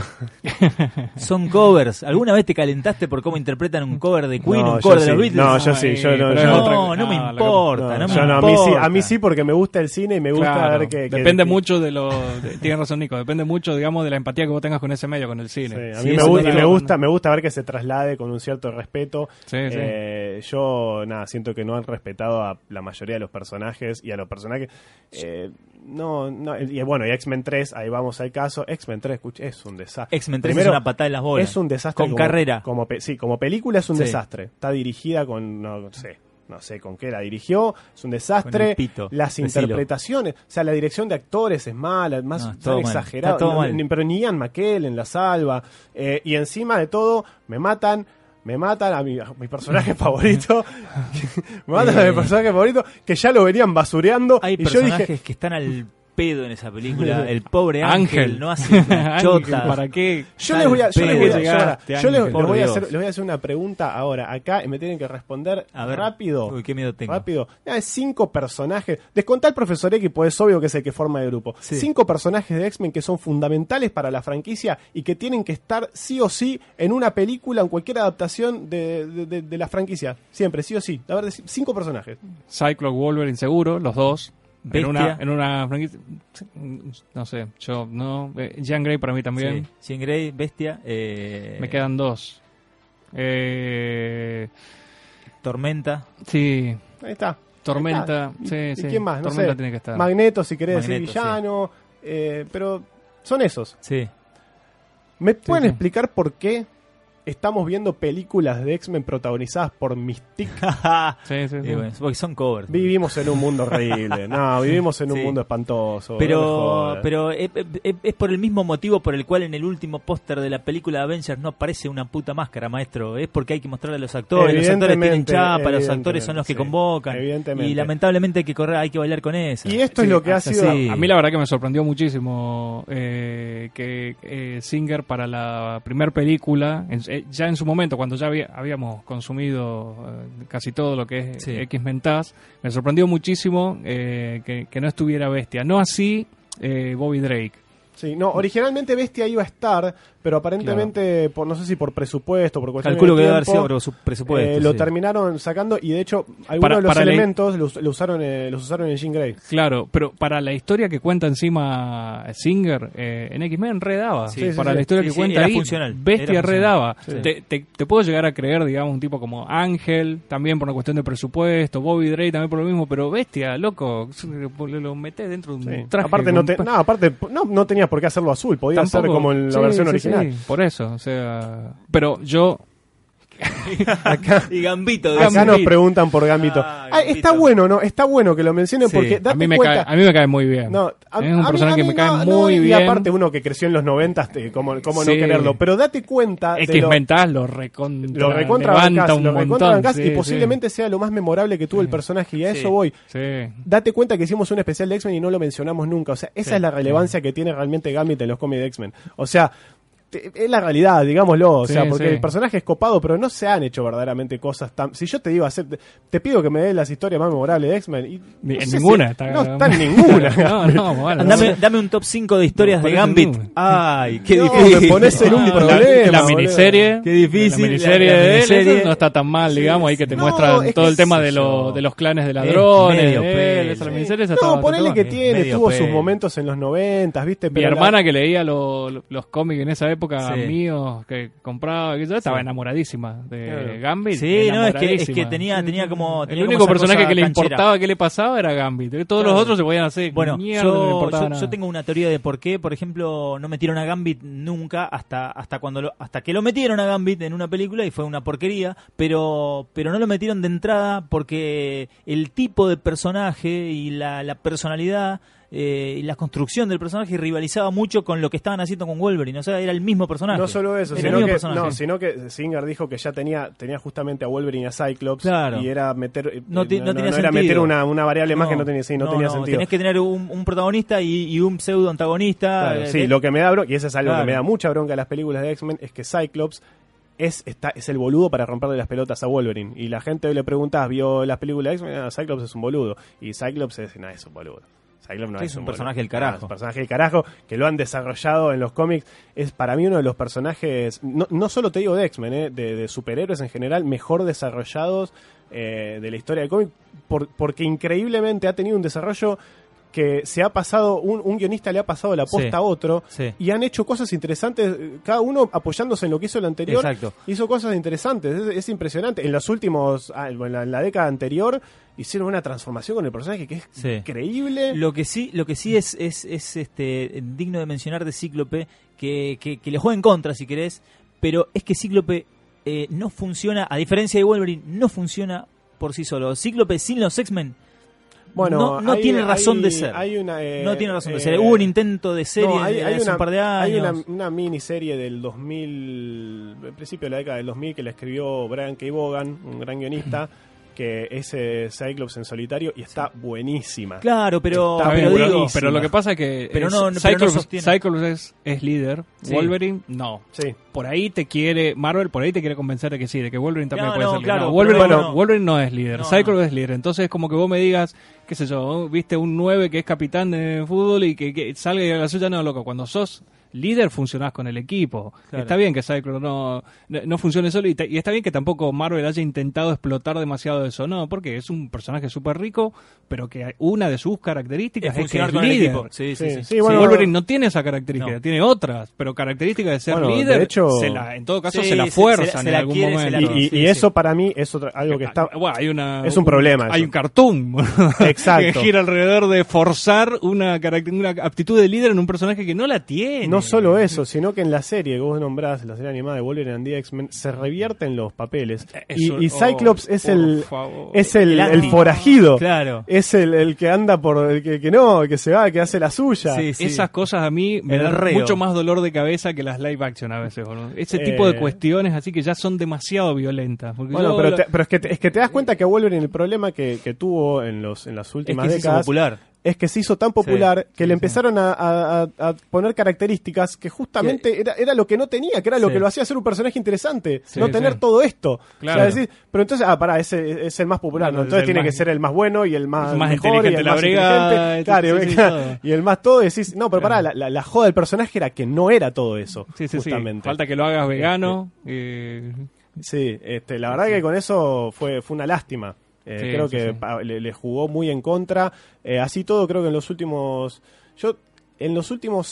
son covers. ¿Alguna vez te calentaste por cómo interpretan un cover de Queen, No, un cover de los sí. Beatles? No, yo sí, yo no- yo- no, no me importa, No, no, me yo no, a, mí sí, importa. a mí sí porque me gusta el cine y me gusta Claro, ver que... que- depende que- mucho de lo. de- tienes razón, Nico. Depende mucho, digamos, de la empatía que vos tengas con ese medio, con el Sí, cine. a Sí, mí me, gusta, me, gusta, me gusta ver que se traslade con un cierto respeto. Sí, sí. Eh, yo, nada, siento que no han respetado a la mayoría de los personajes y a los personajes. eh, no, no, y bueno, y X-Men 3, ahí vamos al caso. X-Men 3, escucha, es un desastre. X-Men 3 Primero, es una patada en las bolas. Es un desastre. Con como- carrera. Como, sí, como película es un Sí. desastre. Está dirigida con, no sé, no sé con qué la dirigió. Es un desastre. pito. Las Decilo. interpretaciones, o sea, la dirección de actores es mala, más No, es tan todo mal. exagerado. No, pero ni Ian McKellen la salva. Eh, y encima de todo, me matan. Me matan a mi, a mi personaje favorito. me matan a Eh. mi personaje favorito. Que ya lo venían basureando. Hay y yo personajes dije. que están al pedo en esa película. El pobre Ángel, Ángel. no hace una Ángel, chota. ¿Para qué? Yo les voy a, yo les voy a- yo ahora- Llegaste, yo les- Ángel. les voy a Por hacer, les voy a hacer una pregunta ahora acá y me tienen que responder A ver. rápido. Uy, qué miedo tengo. Rápido. Ah, cinco personajes. Descontá al profesor X, pues es obvio que es el que forma el grupo. Sí. Cinco personajes de X-Men que son fundamentales para la franquicia y que tienen que estar sí o sí en una película, en cualquier adaptación de, de- de- de la franquicia. Siempre, sí o sí. A ver, cinco personajes. Cyclops, Wolverine, seguro, los dos. En una, en una franquicia. No sé, yo no. Eh, Jean Grey para mí también. Sí. Jean Grey, Bestia. eh, Me quedan dos. Eh, Tormenta. sí, Ahí está. Tormenta. Ahí está. Sí, ¿Y, y sí. quién más? No Tormenta sé. tiene que estar. Magneto, si querés decir Magneto, villano. eh, pero son esos. Sí. ¿Me pueden sí. explicar por qué estamos viendo películas de X-Men protagonizadas por Mystique? Sí, sí, sí. Y bueno, porque son covers. Vivimos en un mundo horrible. No, vivimos en un Sí. mundo espantoso. me Pero, jodas. pero es, es- es por el mismo motivo por el cual en el último póster de la película de Avengers no aparece una puta máscara, maestro. Es porque hay que mostrarle a los actores. Los actores tienen chapa, los actores son los que sí. convocan. Evidentemente. Y lamentablemente hay que correr, hay que bailar con eso. Y esto Sí, es lo que ha sido. Sí. A mí la verdad que me sorprendió muchísimo eh, que eh, Singer para la primera película, en- eh, ya en su momento, cuando ya había- habíamos consumido eh, casi todo lo que es Sí. X-Men me sorprendió muchísimo eh, que, que no estuviera Bestia. No así eh, Bobby Drake. Sí, no, originalmente Bestia iba a estar, pero aparentemente, por, no sé si por presupuesto, por cuestiones Calculo de que debe haber sido presupuesto. eh, lo sí. terminaron sacando y de hecho algunos Para- de los elementos los, lo usaron, eh, los usaron en Jean Grey. Claro, pero para la historia que cuenta encima Singer eh, en X-Men redaba. Sí, sí, para sí. la historia Sí, que sí, cuenta ahí, funcional, Bestia redaba. Sí. Te, te- te puedo llegar a creer, digamos, un tipo como Ángel, también por una cuestión de presupuesto, Bobby Drake también por lo mismo, pero Bestia, loco, lo, lo metés dentro de un Sí. traje. Aparte, no, te- no, aparte no, no tenías por qué hacerlo azul, podía ser como en la Sí, versión sí, original. sí, por eso, o sea, pero yo Acá, Y Gambito. acá nos preguntan por Gambito. Ah, Ah, está bueno, ¿no? Está bueno que lo mencionen Sí, porque A mí, me cuenta. cae, a mí me cae muy bien. No, a- es un personaje que me cae no, no, muy y bien. aparte uno que creció en los 90, como, como no Sí. quererlo. Pero date cuenta de lo, X-Mental lo recontra, lo recontra levanta bancás, un lo recontra montón. sí, y sí. posiblemente sea lo más memorable que tuvo el personaje y a Sí. eso voy. Sí. Date cuenta que hicimos un especial de X-Men y no lo mencionamos nunca. O sea, esa Sí. es la relevancia que tiene realmente Gambit en los cómics de X-Men. O sea, es la realidad, digámoslo. O Sí, sea, porque sí. el personaje es copado, pero no se han hecho verdaderamente cosas tan. Si yo te digo hacer. Te pido que me des las historias más memorables de X-Men. y Ni- no en si- ninguna está- no está en ninguna. no, no, bueno. Dame, no. dame un top 5 de historias de Gambit. Ay, qué No, difícil. me pones en un problema. La, miniserie. Qué difícil, La miniserie la- la de él, no está tan mal, Sí, digamos, ahí que te no, muestran es todo el tema de, lo- de los clanes de ladrones. medio de él, esa miniserie esa No, ponele que tiene, tuvo sus momentos en los noventas, ¿viste? Mi hermana que leía lo- lo- los cómics en esa época Sí. míos, que compraba, que yo estaba Sí. enamoradísima de Claro. Gambit. Sí, no, es que, es enamoradísima. que tenía, tenía como. El tenía único personaje que le canchera. importaba que le pasaba era Gambit. Todos Claro. los otros se podían hacer. Bueno, mierda, yo, tengo una teoría de por qué, por ejemplo, no metieron a Gambit nunca hasta hasta cuando lo- hasta que lo metieron a Gambit en una película y fue una porquería, pero pero no lo metieron de entrada porque el tipo de personaje y la, la personalidad eh, y la construcción del personaje rivalizaba mucho con lo que estaban haciendo con Wolverine, o sea, era el mismo personaje. No solo eso, sino que, no, sino que Singer dijo que ya tenía, tenía justamente a Wolverine y a Cyclops Claro. y era meter eh, No no tenía era meter una, una variable más que no tenía, sí, no tenía sentido. Tenés que tener un, un protagonista y, y un pseudo antagonista. Claro, eh, sí, de- lo que me da bronca, y eso es algo Claro. que me da mucha bronca de las películas de X-Men, es que Cyclops es, está, es el boludo para romperle las pelotas a Wolverine. Y la gente le pregunta, ¿vio las películas de X-Men? Ah, Cyclops es un boludo. Y Cyclops es, no, es un boludo. No es, es un personaje del Ah, carajo. es un personaje del carajo que lo han desarrollado en los cómics. Es para mí uno de los personajes, no, no solo te digo de X-Men, eh, de, de superhéroes en general, mejor desarrollados eh, de la historia del cómic, por- porque increíblemente ha tenido un desarrollo que se ha pasado, un, un guionista le ha pasado la posta Sí. a otro Sí. y han hecho cosas interesantes, cada uno apoyándose en lo que hizo el anterior. Exacto. Hizo cosas interesantes, es, es impresionante. En los últimos, ah, en la, en la década anterior, hicieron una transformación con el personaje que es Sí. increíble. Lo que sí, lo que sí es, es, es este digno de mencionar de Cíclope, que, que, que le juega en contra si querés, pero es que Cíclope eh, no funciona, a diferencia de Wolverine, no funciona por sí solo. Cíclope sin los X-Men Bueno, no, no hay- tiene razón de hay- ser. hay una, eh, no tiene razón de eh, ser. Hubo un intento de serie no, hay, hay hace una, un par de hay años. una, una miniserie del 2000, al principio de la década del 2000, que la escribió Brian K. Vaughan, un gran guionista, que es eh, Cyclops en solitario y está buenísima. Claro, pero, Está pero bien, pero, digo, buenísimo. pero lo que pasa es que Pero es- no- no- pero no Cyclops. Cyclops es, es líder, Sí. Wolverine no. Sí. Por ahí te quiere, Marvel por ahí te quiere convencer de que sí, de que Wolverine también No, puede no, ser líder. claro, Wolverine, no. Wolverine no es líder, No, Cyclops no. es líder. Entonces como que vos me digas, qué sé yo, viste un 9 que es capitán de fútbol y que, que salga y haga la suya, no, loco, cuando sos líder funcionás con el equipo. Claro. Está bien que Cyclops no, no, no funcione solo y, te- y está bien que tampoco Marvel haya intentado explotar demasiado eso, no, porque es un personaje súper rico, pero que una de sus características es es, que es con el líder. equipo. Sí, sí, Sí, sí. sí, bueno, Wolverine no tiene esa característica, No. tiene otras, pero característica de ser Bueno, de líder, hecho- se la, en todo caso Sí, se la se- fuerzan se la- se en la algún quiere, momento. Y, y- Sí, y sí. eso para mí es otra, algo que está... Bueno, hay una, Es un problema Hay eso. un cartoon Exacto. que gira alrededor de forzar una, una aptitud de líder en un personaje que no la tiene. No solo eso, sino que en la serie que vos nombrás, la serie animada de Wolverine and the X-Men, se revierten los papeles. Y, Eso- y Cyclops oh, es por el es el, El el anti. forajido. Claro. Es el, el que anda por el que, que no, el que se va, que hace la suya. Sí, sí. Esas cosas a mí me El dan reo. mucho más dolor de cabeza que las live action a veces, boludo. Ese Eh. tipo de cuestiones así que ya son demasiado violentas. Bueno, yo pero, lo- te- pero es que te, es que te das cuenta que a Wolverine el problema que, que tuvo en los en las Es últimas que décadas popular. Es que se hizo tan popular que sí, le empezaron a, a- a- a poner características que justamente era, era lo que no tenía, que era lo que lo hacía ser un personaje interesante, no tener todo esto. Claro. O sea, decir, pero entonces, ah, pará, ese es el más popular, Claro, ¿no? es entonces tiene más- que ser el más bueno y el más, más mejor, inteligente y el más brigada, inteligente, claro, y el más todo, decís, no, pero pará, la, la- la joda del personaje era que no era todo eso, justamente. Falta que lo hagas vegano. eh, Sí, este, la verdad que con eso fue, fue una lástima. Eh, Sí, creo sí, que sí. pa- le, le jugó muy en contra. Eh, así todo, creo que en los últimos. Yo, en los últimos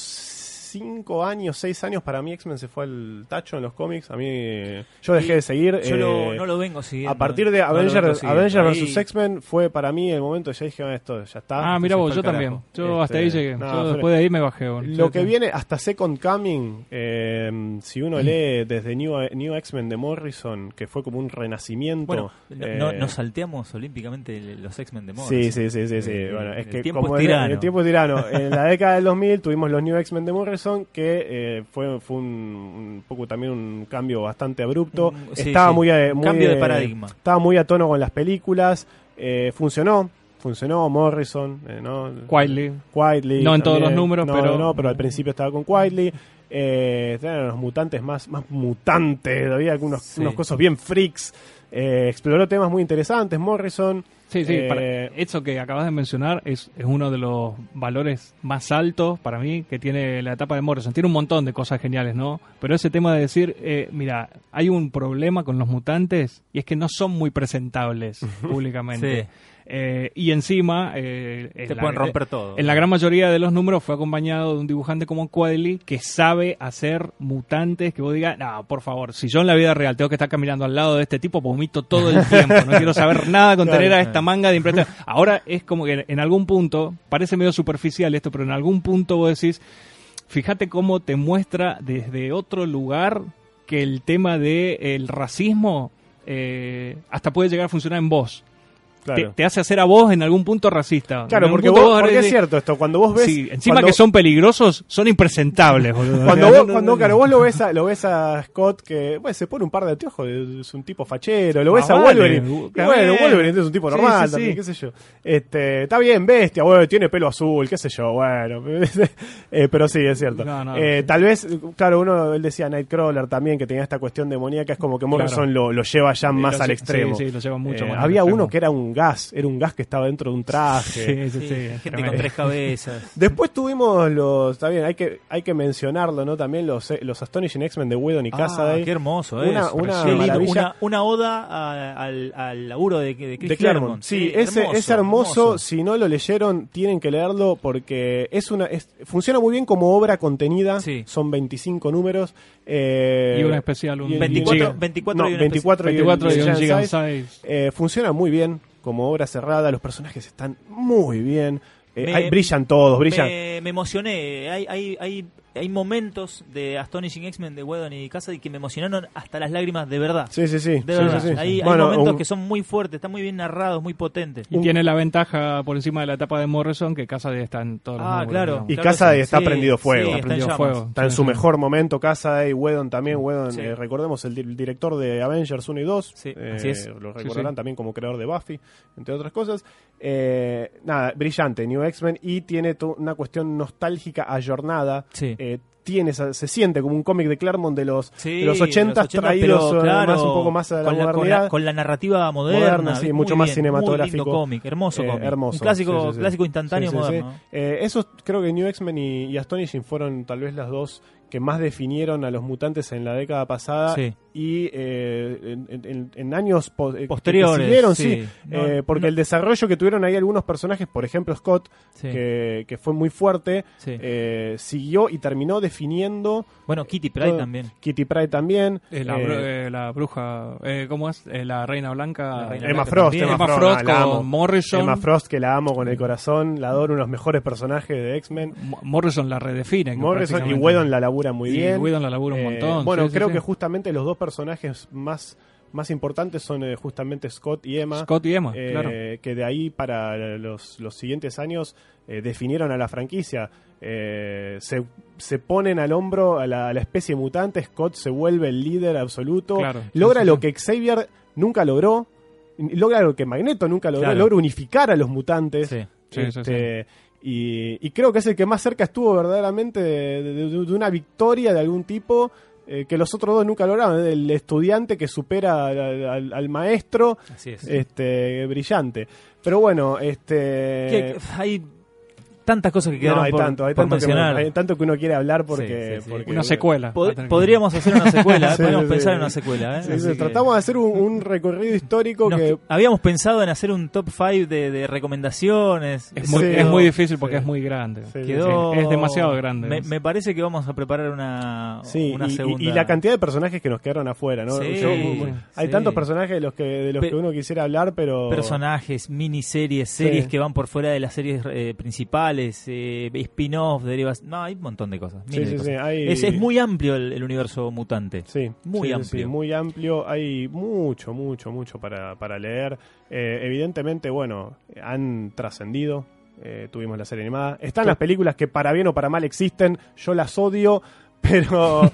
cinco años, seis años, para mí X-Men se fue al tacho en los cómics. A mí. Yo dejé de seguir. Yo lo- eh, no lo vengo siguiendo. a partir de No Avengers, siguiendo. Avengers Ahí- vs. X-Men fue para mí el momento. Ya dije, "Ah, esto ya está. Ah, mira vos, yo también. carajo". Yo hasta ahí Este, llegué. no, yo después de ahí me bajé. lo que viene hasta Second Coming, eh, si uno lee desde New, New X-Men de Morrison, que fue como un renacimiento. Bueno, no- eh, no- nos salteamos olímpicamente los X-Men de Morrison. Sí, sí, sí, sí, sí. Bueno, es el que tiempo como es el- tirano. el tiempo es tirano. En la década del 2000 tuvimos los New X-Men de Morrison, que eh, fue, fue un, un poco también un cambio bastante abrupto. Sí, estaba sí, muy, muy, cambio de eh, paradigma. Estaba muy a tono con las películas. eh, funcionó. Funcionó Morrison, eh, ¿no? Quietly. Quietly. No en todos los números, No, pero- No, pero al principio estaba con Quietly. Eh, eran los mutantes más, más mutantes, había algunos Sí. unos cosas bien freaks. Eh, exploró temas muy interesantes, Morrison. Sí, sí, Eh, para- eso que acabas de mencionar es, es uno de los valores más altos para mí que tiene la etapa de Morrison. Tiene un montón de cosas geniales, ¿no? Pero ese tema de decir, eh, mira, hay un problema con los mutantes y es que no son muy presentables públicamente. Sí. Eh, y encima... eh, en Te la- pueden romper todo. En la gran mayoría de los números fue acompañado de un dibujante como Quadley que sabe hacer mutantes que vos digas, no, por favor, si yo en la vida real tengo que estar caminando al lado de este tipo, vomito todo el tiempo. No quiero saber nada con tener a esta manga de impresión. Ahora es como que en algún punto, parece medio superficial esto, pero en algún punto vos decís, fíjate cómo te muestra desde otro lugar que el tema del racismo eh, hasta puede llegar a funcionar en vos. Te, Claro. te hace hacer a vos en algún punto racista. Claro, porque, vos, porque es cierto esto, cuando vos ves... Sí, encima cuando- que son peligrosos, son impresentables, boludo. Cuando vos, cuando, claro, vos lo ves a, lo ves a Scott que bueno, se pone un par de anteojos, es un tipo fachero, lo Ah, ves a Wolverine. bueno. Wolverine es un tipo normal sí, también, qué sé yo. Este, está bien, bestia, bueno, tiene pelo azul, qué sé yo, bueno. Eh, pero sí, es cierto. No, no, Eh. Tal vez, claro, uno, él decía Nightcrawler también, que tenía esta cuestión demoníaca, es como que Morrison Claro. lo, lo lleva ya más lo- al extremo. Sí, sí, lo lleva mucho Eh, más al había uno que era un gas, era un gas que estaba dentro de un traje. Sí, sí, Sí, gente tremendo. con tres cabezas. Después tuvimos los, está bien, hay que, hay que mencionarlo, ¿no? También los, eh, los Astonishing X-Men de Whedon y Ah, qué hermoso Una- eso. una maravilla. Una, una oda a- al, al laburo de, de Chris de Claremont. Sí, ese, es hermoso. Si no lo leyeron, tienen que leerlo porque es una es- funciona muy bien como obra contenida. Sí. Son 25 números. eh, Y un especial, un y- 24, giga. 24 no, y un 24 y un- 24 y y un un giga size. size. Eh, funciona muy bien como obra cerrada. Los personajes están muy bien. Eh, Me- hay- brillan todos, brillan. Me, me emocioné. Hay, hay, hay, hay momentos de Astonishing X-Men de Whedon y Cassidy que me emocionaron hasta las lágrimas de verdad. Sí, sí, sí. De sí, verdad. sí, sí. Hay, hay Bueno, momentos un- que son muy fuertes, están muy bien narrados, muy potentes. Y tiene la ventaja por encima de la etapa de Morrison que Casa de está en todos los Ah, claro. digamos. Y claro Casa que está sí. prendido fuego. Sí, Está está en prendido llamas. fuego. Está en Sí, su mejor momento, Casa y Whedon también. Whedon, Sí. eh, recordemos, el di- director de Avengers 1 y 2. Sí, eh, así es. Lo recordarán sí. también como creador de Buffy, entre otras cosas. Eh, nada, brillante, New X-Men. Y tiene una cuestión nostálgica, ayornada. Sí. Eh, tiene se siente como un cómic de Claremont de los, Sí, de los 80 pero traídos eh, claro, más un poco más a la con con modernidad. con la narrativa moderna, Moderna, sí, mucho más bien, cinematográfico. Muy lindo cómic, hermoso Eh, cómic. hermoso. Un clásico, sí, sí, clásico instantáneo moderno. Eh, esos creo que New X-Men y, y Astonishing fueron tal vez las dos que más definieron a los mutantes en la década pasada Sí. y eh, en, en- en años po- eh, que- que Posteriores, siguieron, sí. sí, No, eh, porque no- el desarrollo que tuvieron ahí algunos personajes, por ejemplo Scott, Sí. que, que fue muy fuerte, Sí. eh, siguió y terminó definiendo Bueno, Kitty Pryde también. Kitty Pryde también, Eh, la, eh, bru- eh, la bruja, eh, ¿cómo es? Eh, la reina blanca. La Reina Emma Blanca Frost. Emma, Emma Frost, Frost la con. Morrison. Emma Frost que la amo con el corazón, la adoro, uno de los mejores personajes de X-Men. Mo- Morrison la redefine. que Morrison y Whedon la labura muy Y bien. Whedon la labura un Eh, montón. bueno, sí, creo sí. que justamente los dos personajes más, más importantes son eh, justamente Scott y Emma. Scott y Emma, eh, claro. Que de ahí para los, los siguientes años eh, definieron a la franquicia. Se, se ponen al hombro a la, a la especie mutante. Scott se vuelve el líder absoluto. Claro, logra sí, lo sí. que Xavier nunca logró. Logra lo que Magneto nunca logró. Claro. Logra unificar a los mutantes. Sí. Sí, sí, Este, Y, y creo que es el que más cerca estuvo verdaderamente de, de- de- de una victoria de algún tipo eh, que los otros dos nunca lograron. El estudiante que supera al, al- al maestro, Así es. este brillante. Pero bueno, este... Que- hay tantas cosas que no, quedaron hay por, tanto, hay por tanto, que, mencionar. hay tanto que uno quiere hablar porque... Sí, sí, sí. porque- Una secuela. Pod- que- podríamos hacer una secuela, ¿eh? Sí, podríamos sí, pensar sí. en una secuela. ¿eh? Sí, Así sí, que- tratamos de hacer un, un recorrido histórico Nos- que... habíamos pensado en hacer un top 5 de, de recomendaciones. Es muy, Sí. es muy difícil porque Sí. es muy grande. Sí, sí, Quedó, Es demasiado grande. Me, me parece que vamos a preparar una, Sí, una y- y, segunda. y la cantidad de personajes que nos quedaron afuera, ¿no? Sí, Yo- sí. hay tantos personajes de los que de los Pe- que uno quisiera hablar, pero personajes, miniseries, series Sí. que van por fuera de las series eh, principales. Eh, spin-off, derivas. No, hay un montón de cosas. Sí, miles de sí, cosas. sí, hay- es, es muy amplio el, el universo mutante. Sí, Muy amplio. muy amplio. Hay mucho, mucho, mucho para, para leer. Eh, evidentemente, bueno, han trascendido. Eh, tuvimos la serie animada. Están las películas que para bien o para mal existen. Yo las odio, pero... Ha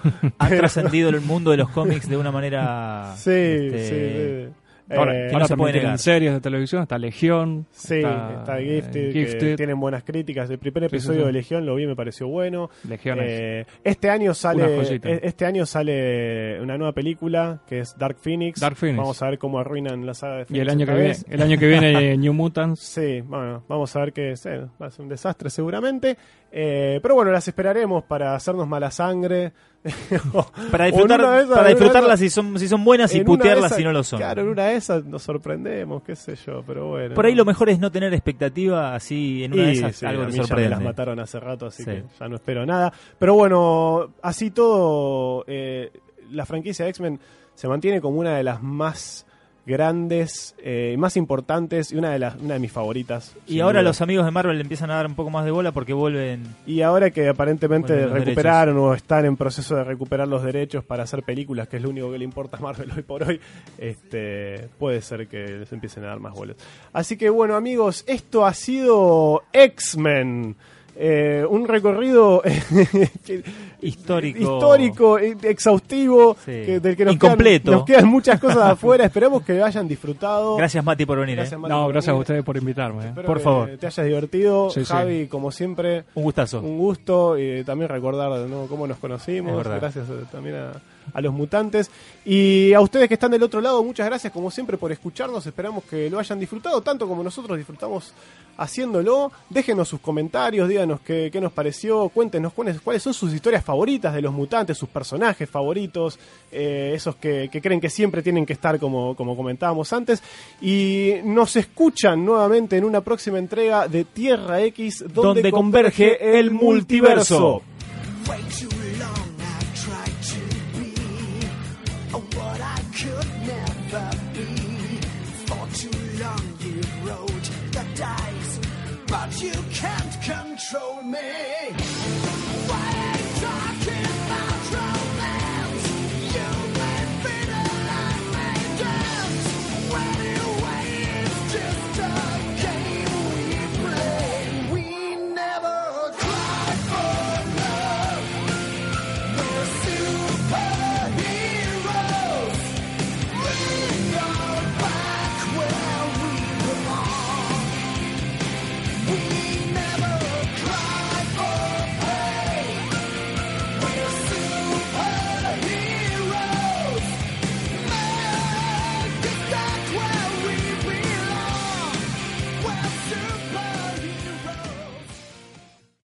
pero- trascendido el mundo de los cómics de una manera. Sí, este, sí, sí. Ahora, Eh, que no ahora se puede tienen negar. series de televisión, está Legión. Sí, está, eh, Gifted, que Gifted, tienen buenas críticas. El primer Sí, sí, episodio sí. de Legión lo vi, me pareció bueno. Legión Eh, este año sale e- este año sale una nueva película que es Dark Phoenix. Dark Phoenix. Vamos a ver cómo arruinan la saga de Y Phoenix el año, que viene, el año que viene New Mutants. Sí, bueno, vamos a ver que eh, va a ser un desastre seguramente. Eh, pero bueno, las esperaremos para hacernos mala sangre. Para, disfrutar, esas- para disfrutarlas si son, si son buenas y putearlas esas- si no lo son. Claro, en una de nos sorprendemos, qué sé yo, pero bueno. Por ahí lo mejor es no tener expectativa, así en una de esas sí, algo a te mí ya me sorprende. las mataron hace rato, así Sí. que ya no espero nada. Pero bueno, así todo, eh, la franquicia de X-Men se mantiene como una de las más grandes, eh, más importantes y una de las una de mis favoritas. Y ahora duda. los amigos de Marvel le empiezan a dar un poco más de bola porque vuelven. Y ahora que aparentemente recuperaron o están en proceso de recuperar los derechos para hacer películas, que es lo único que le importa a Marvel hoy por hoy, este, puede ser que les empiecen a dar más bolas. Así que bueno amigos, esto ha sido X-Men. Eh, un recorrido Histórico. histórico, eh, exhaustivo, Sí. que- del que nos Incompleto. Quedan, nos quedan muchas cosas afuera. Esperamos que hayan disfrutado. Gracias, Mati, por venir. Gracias, ¿eh? Mati, No, por gracias a ustedes por invitarme. eh. Por que favor. te hayas divertido. Sí, sí. Javi, como siempre, Un gustazo. un gusto y también recordar de nuevo cómo nos conocimos. Gracias también a, a los mutantes. Y a ustedes que están del otro lado, muchas gracias como siempre por escucharnos. Esperamos que lo hayan disfrutado tanto como nosotros disfrutamos haciéndolo. Déjenos sus comentarios, díganos qué, qué nos pareció, cuéntenos cuáles, cuáles son sus historias favoritas de los mutantes, sus personajes favoritos, eh, esos que, que creen que siempre tienen que estar como, como comentábamos antes. Y nos escuchan nuevamente en una próxima entrega de Tierra X, donde, Donde converge el multiverso. way too long. you can't control me.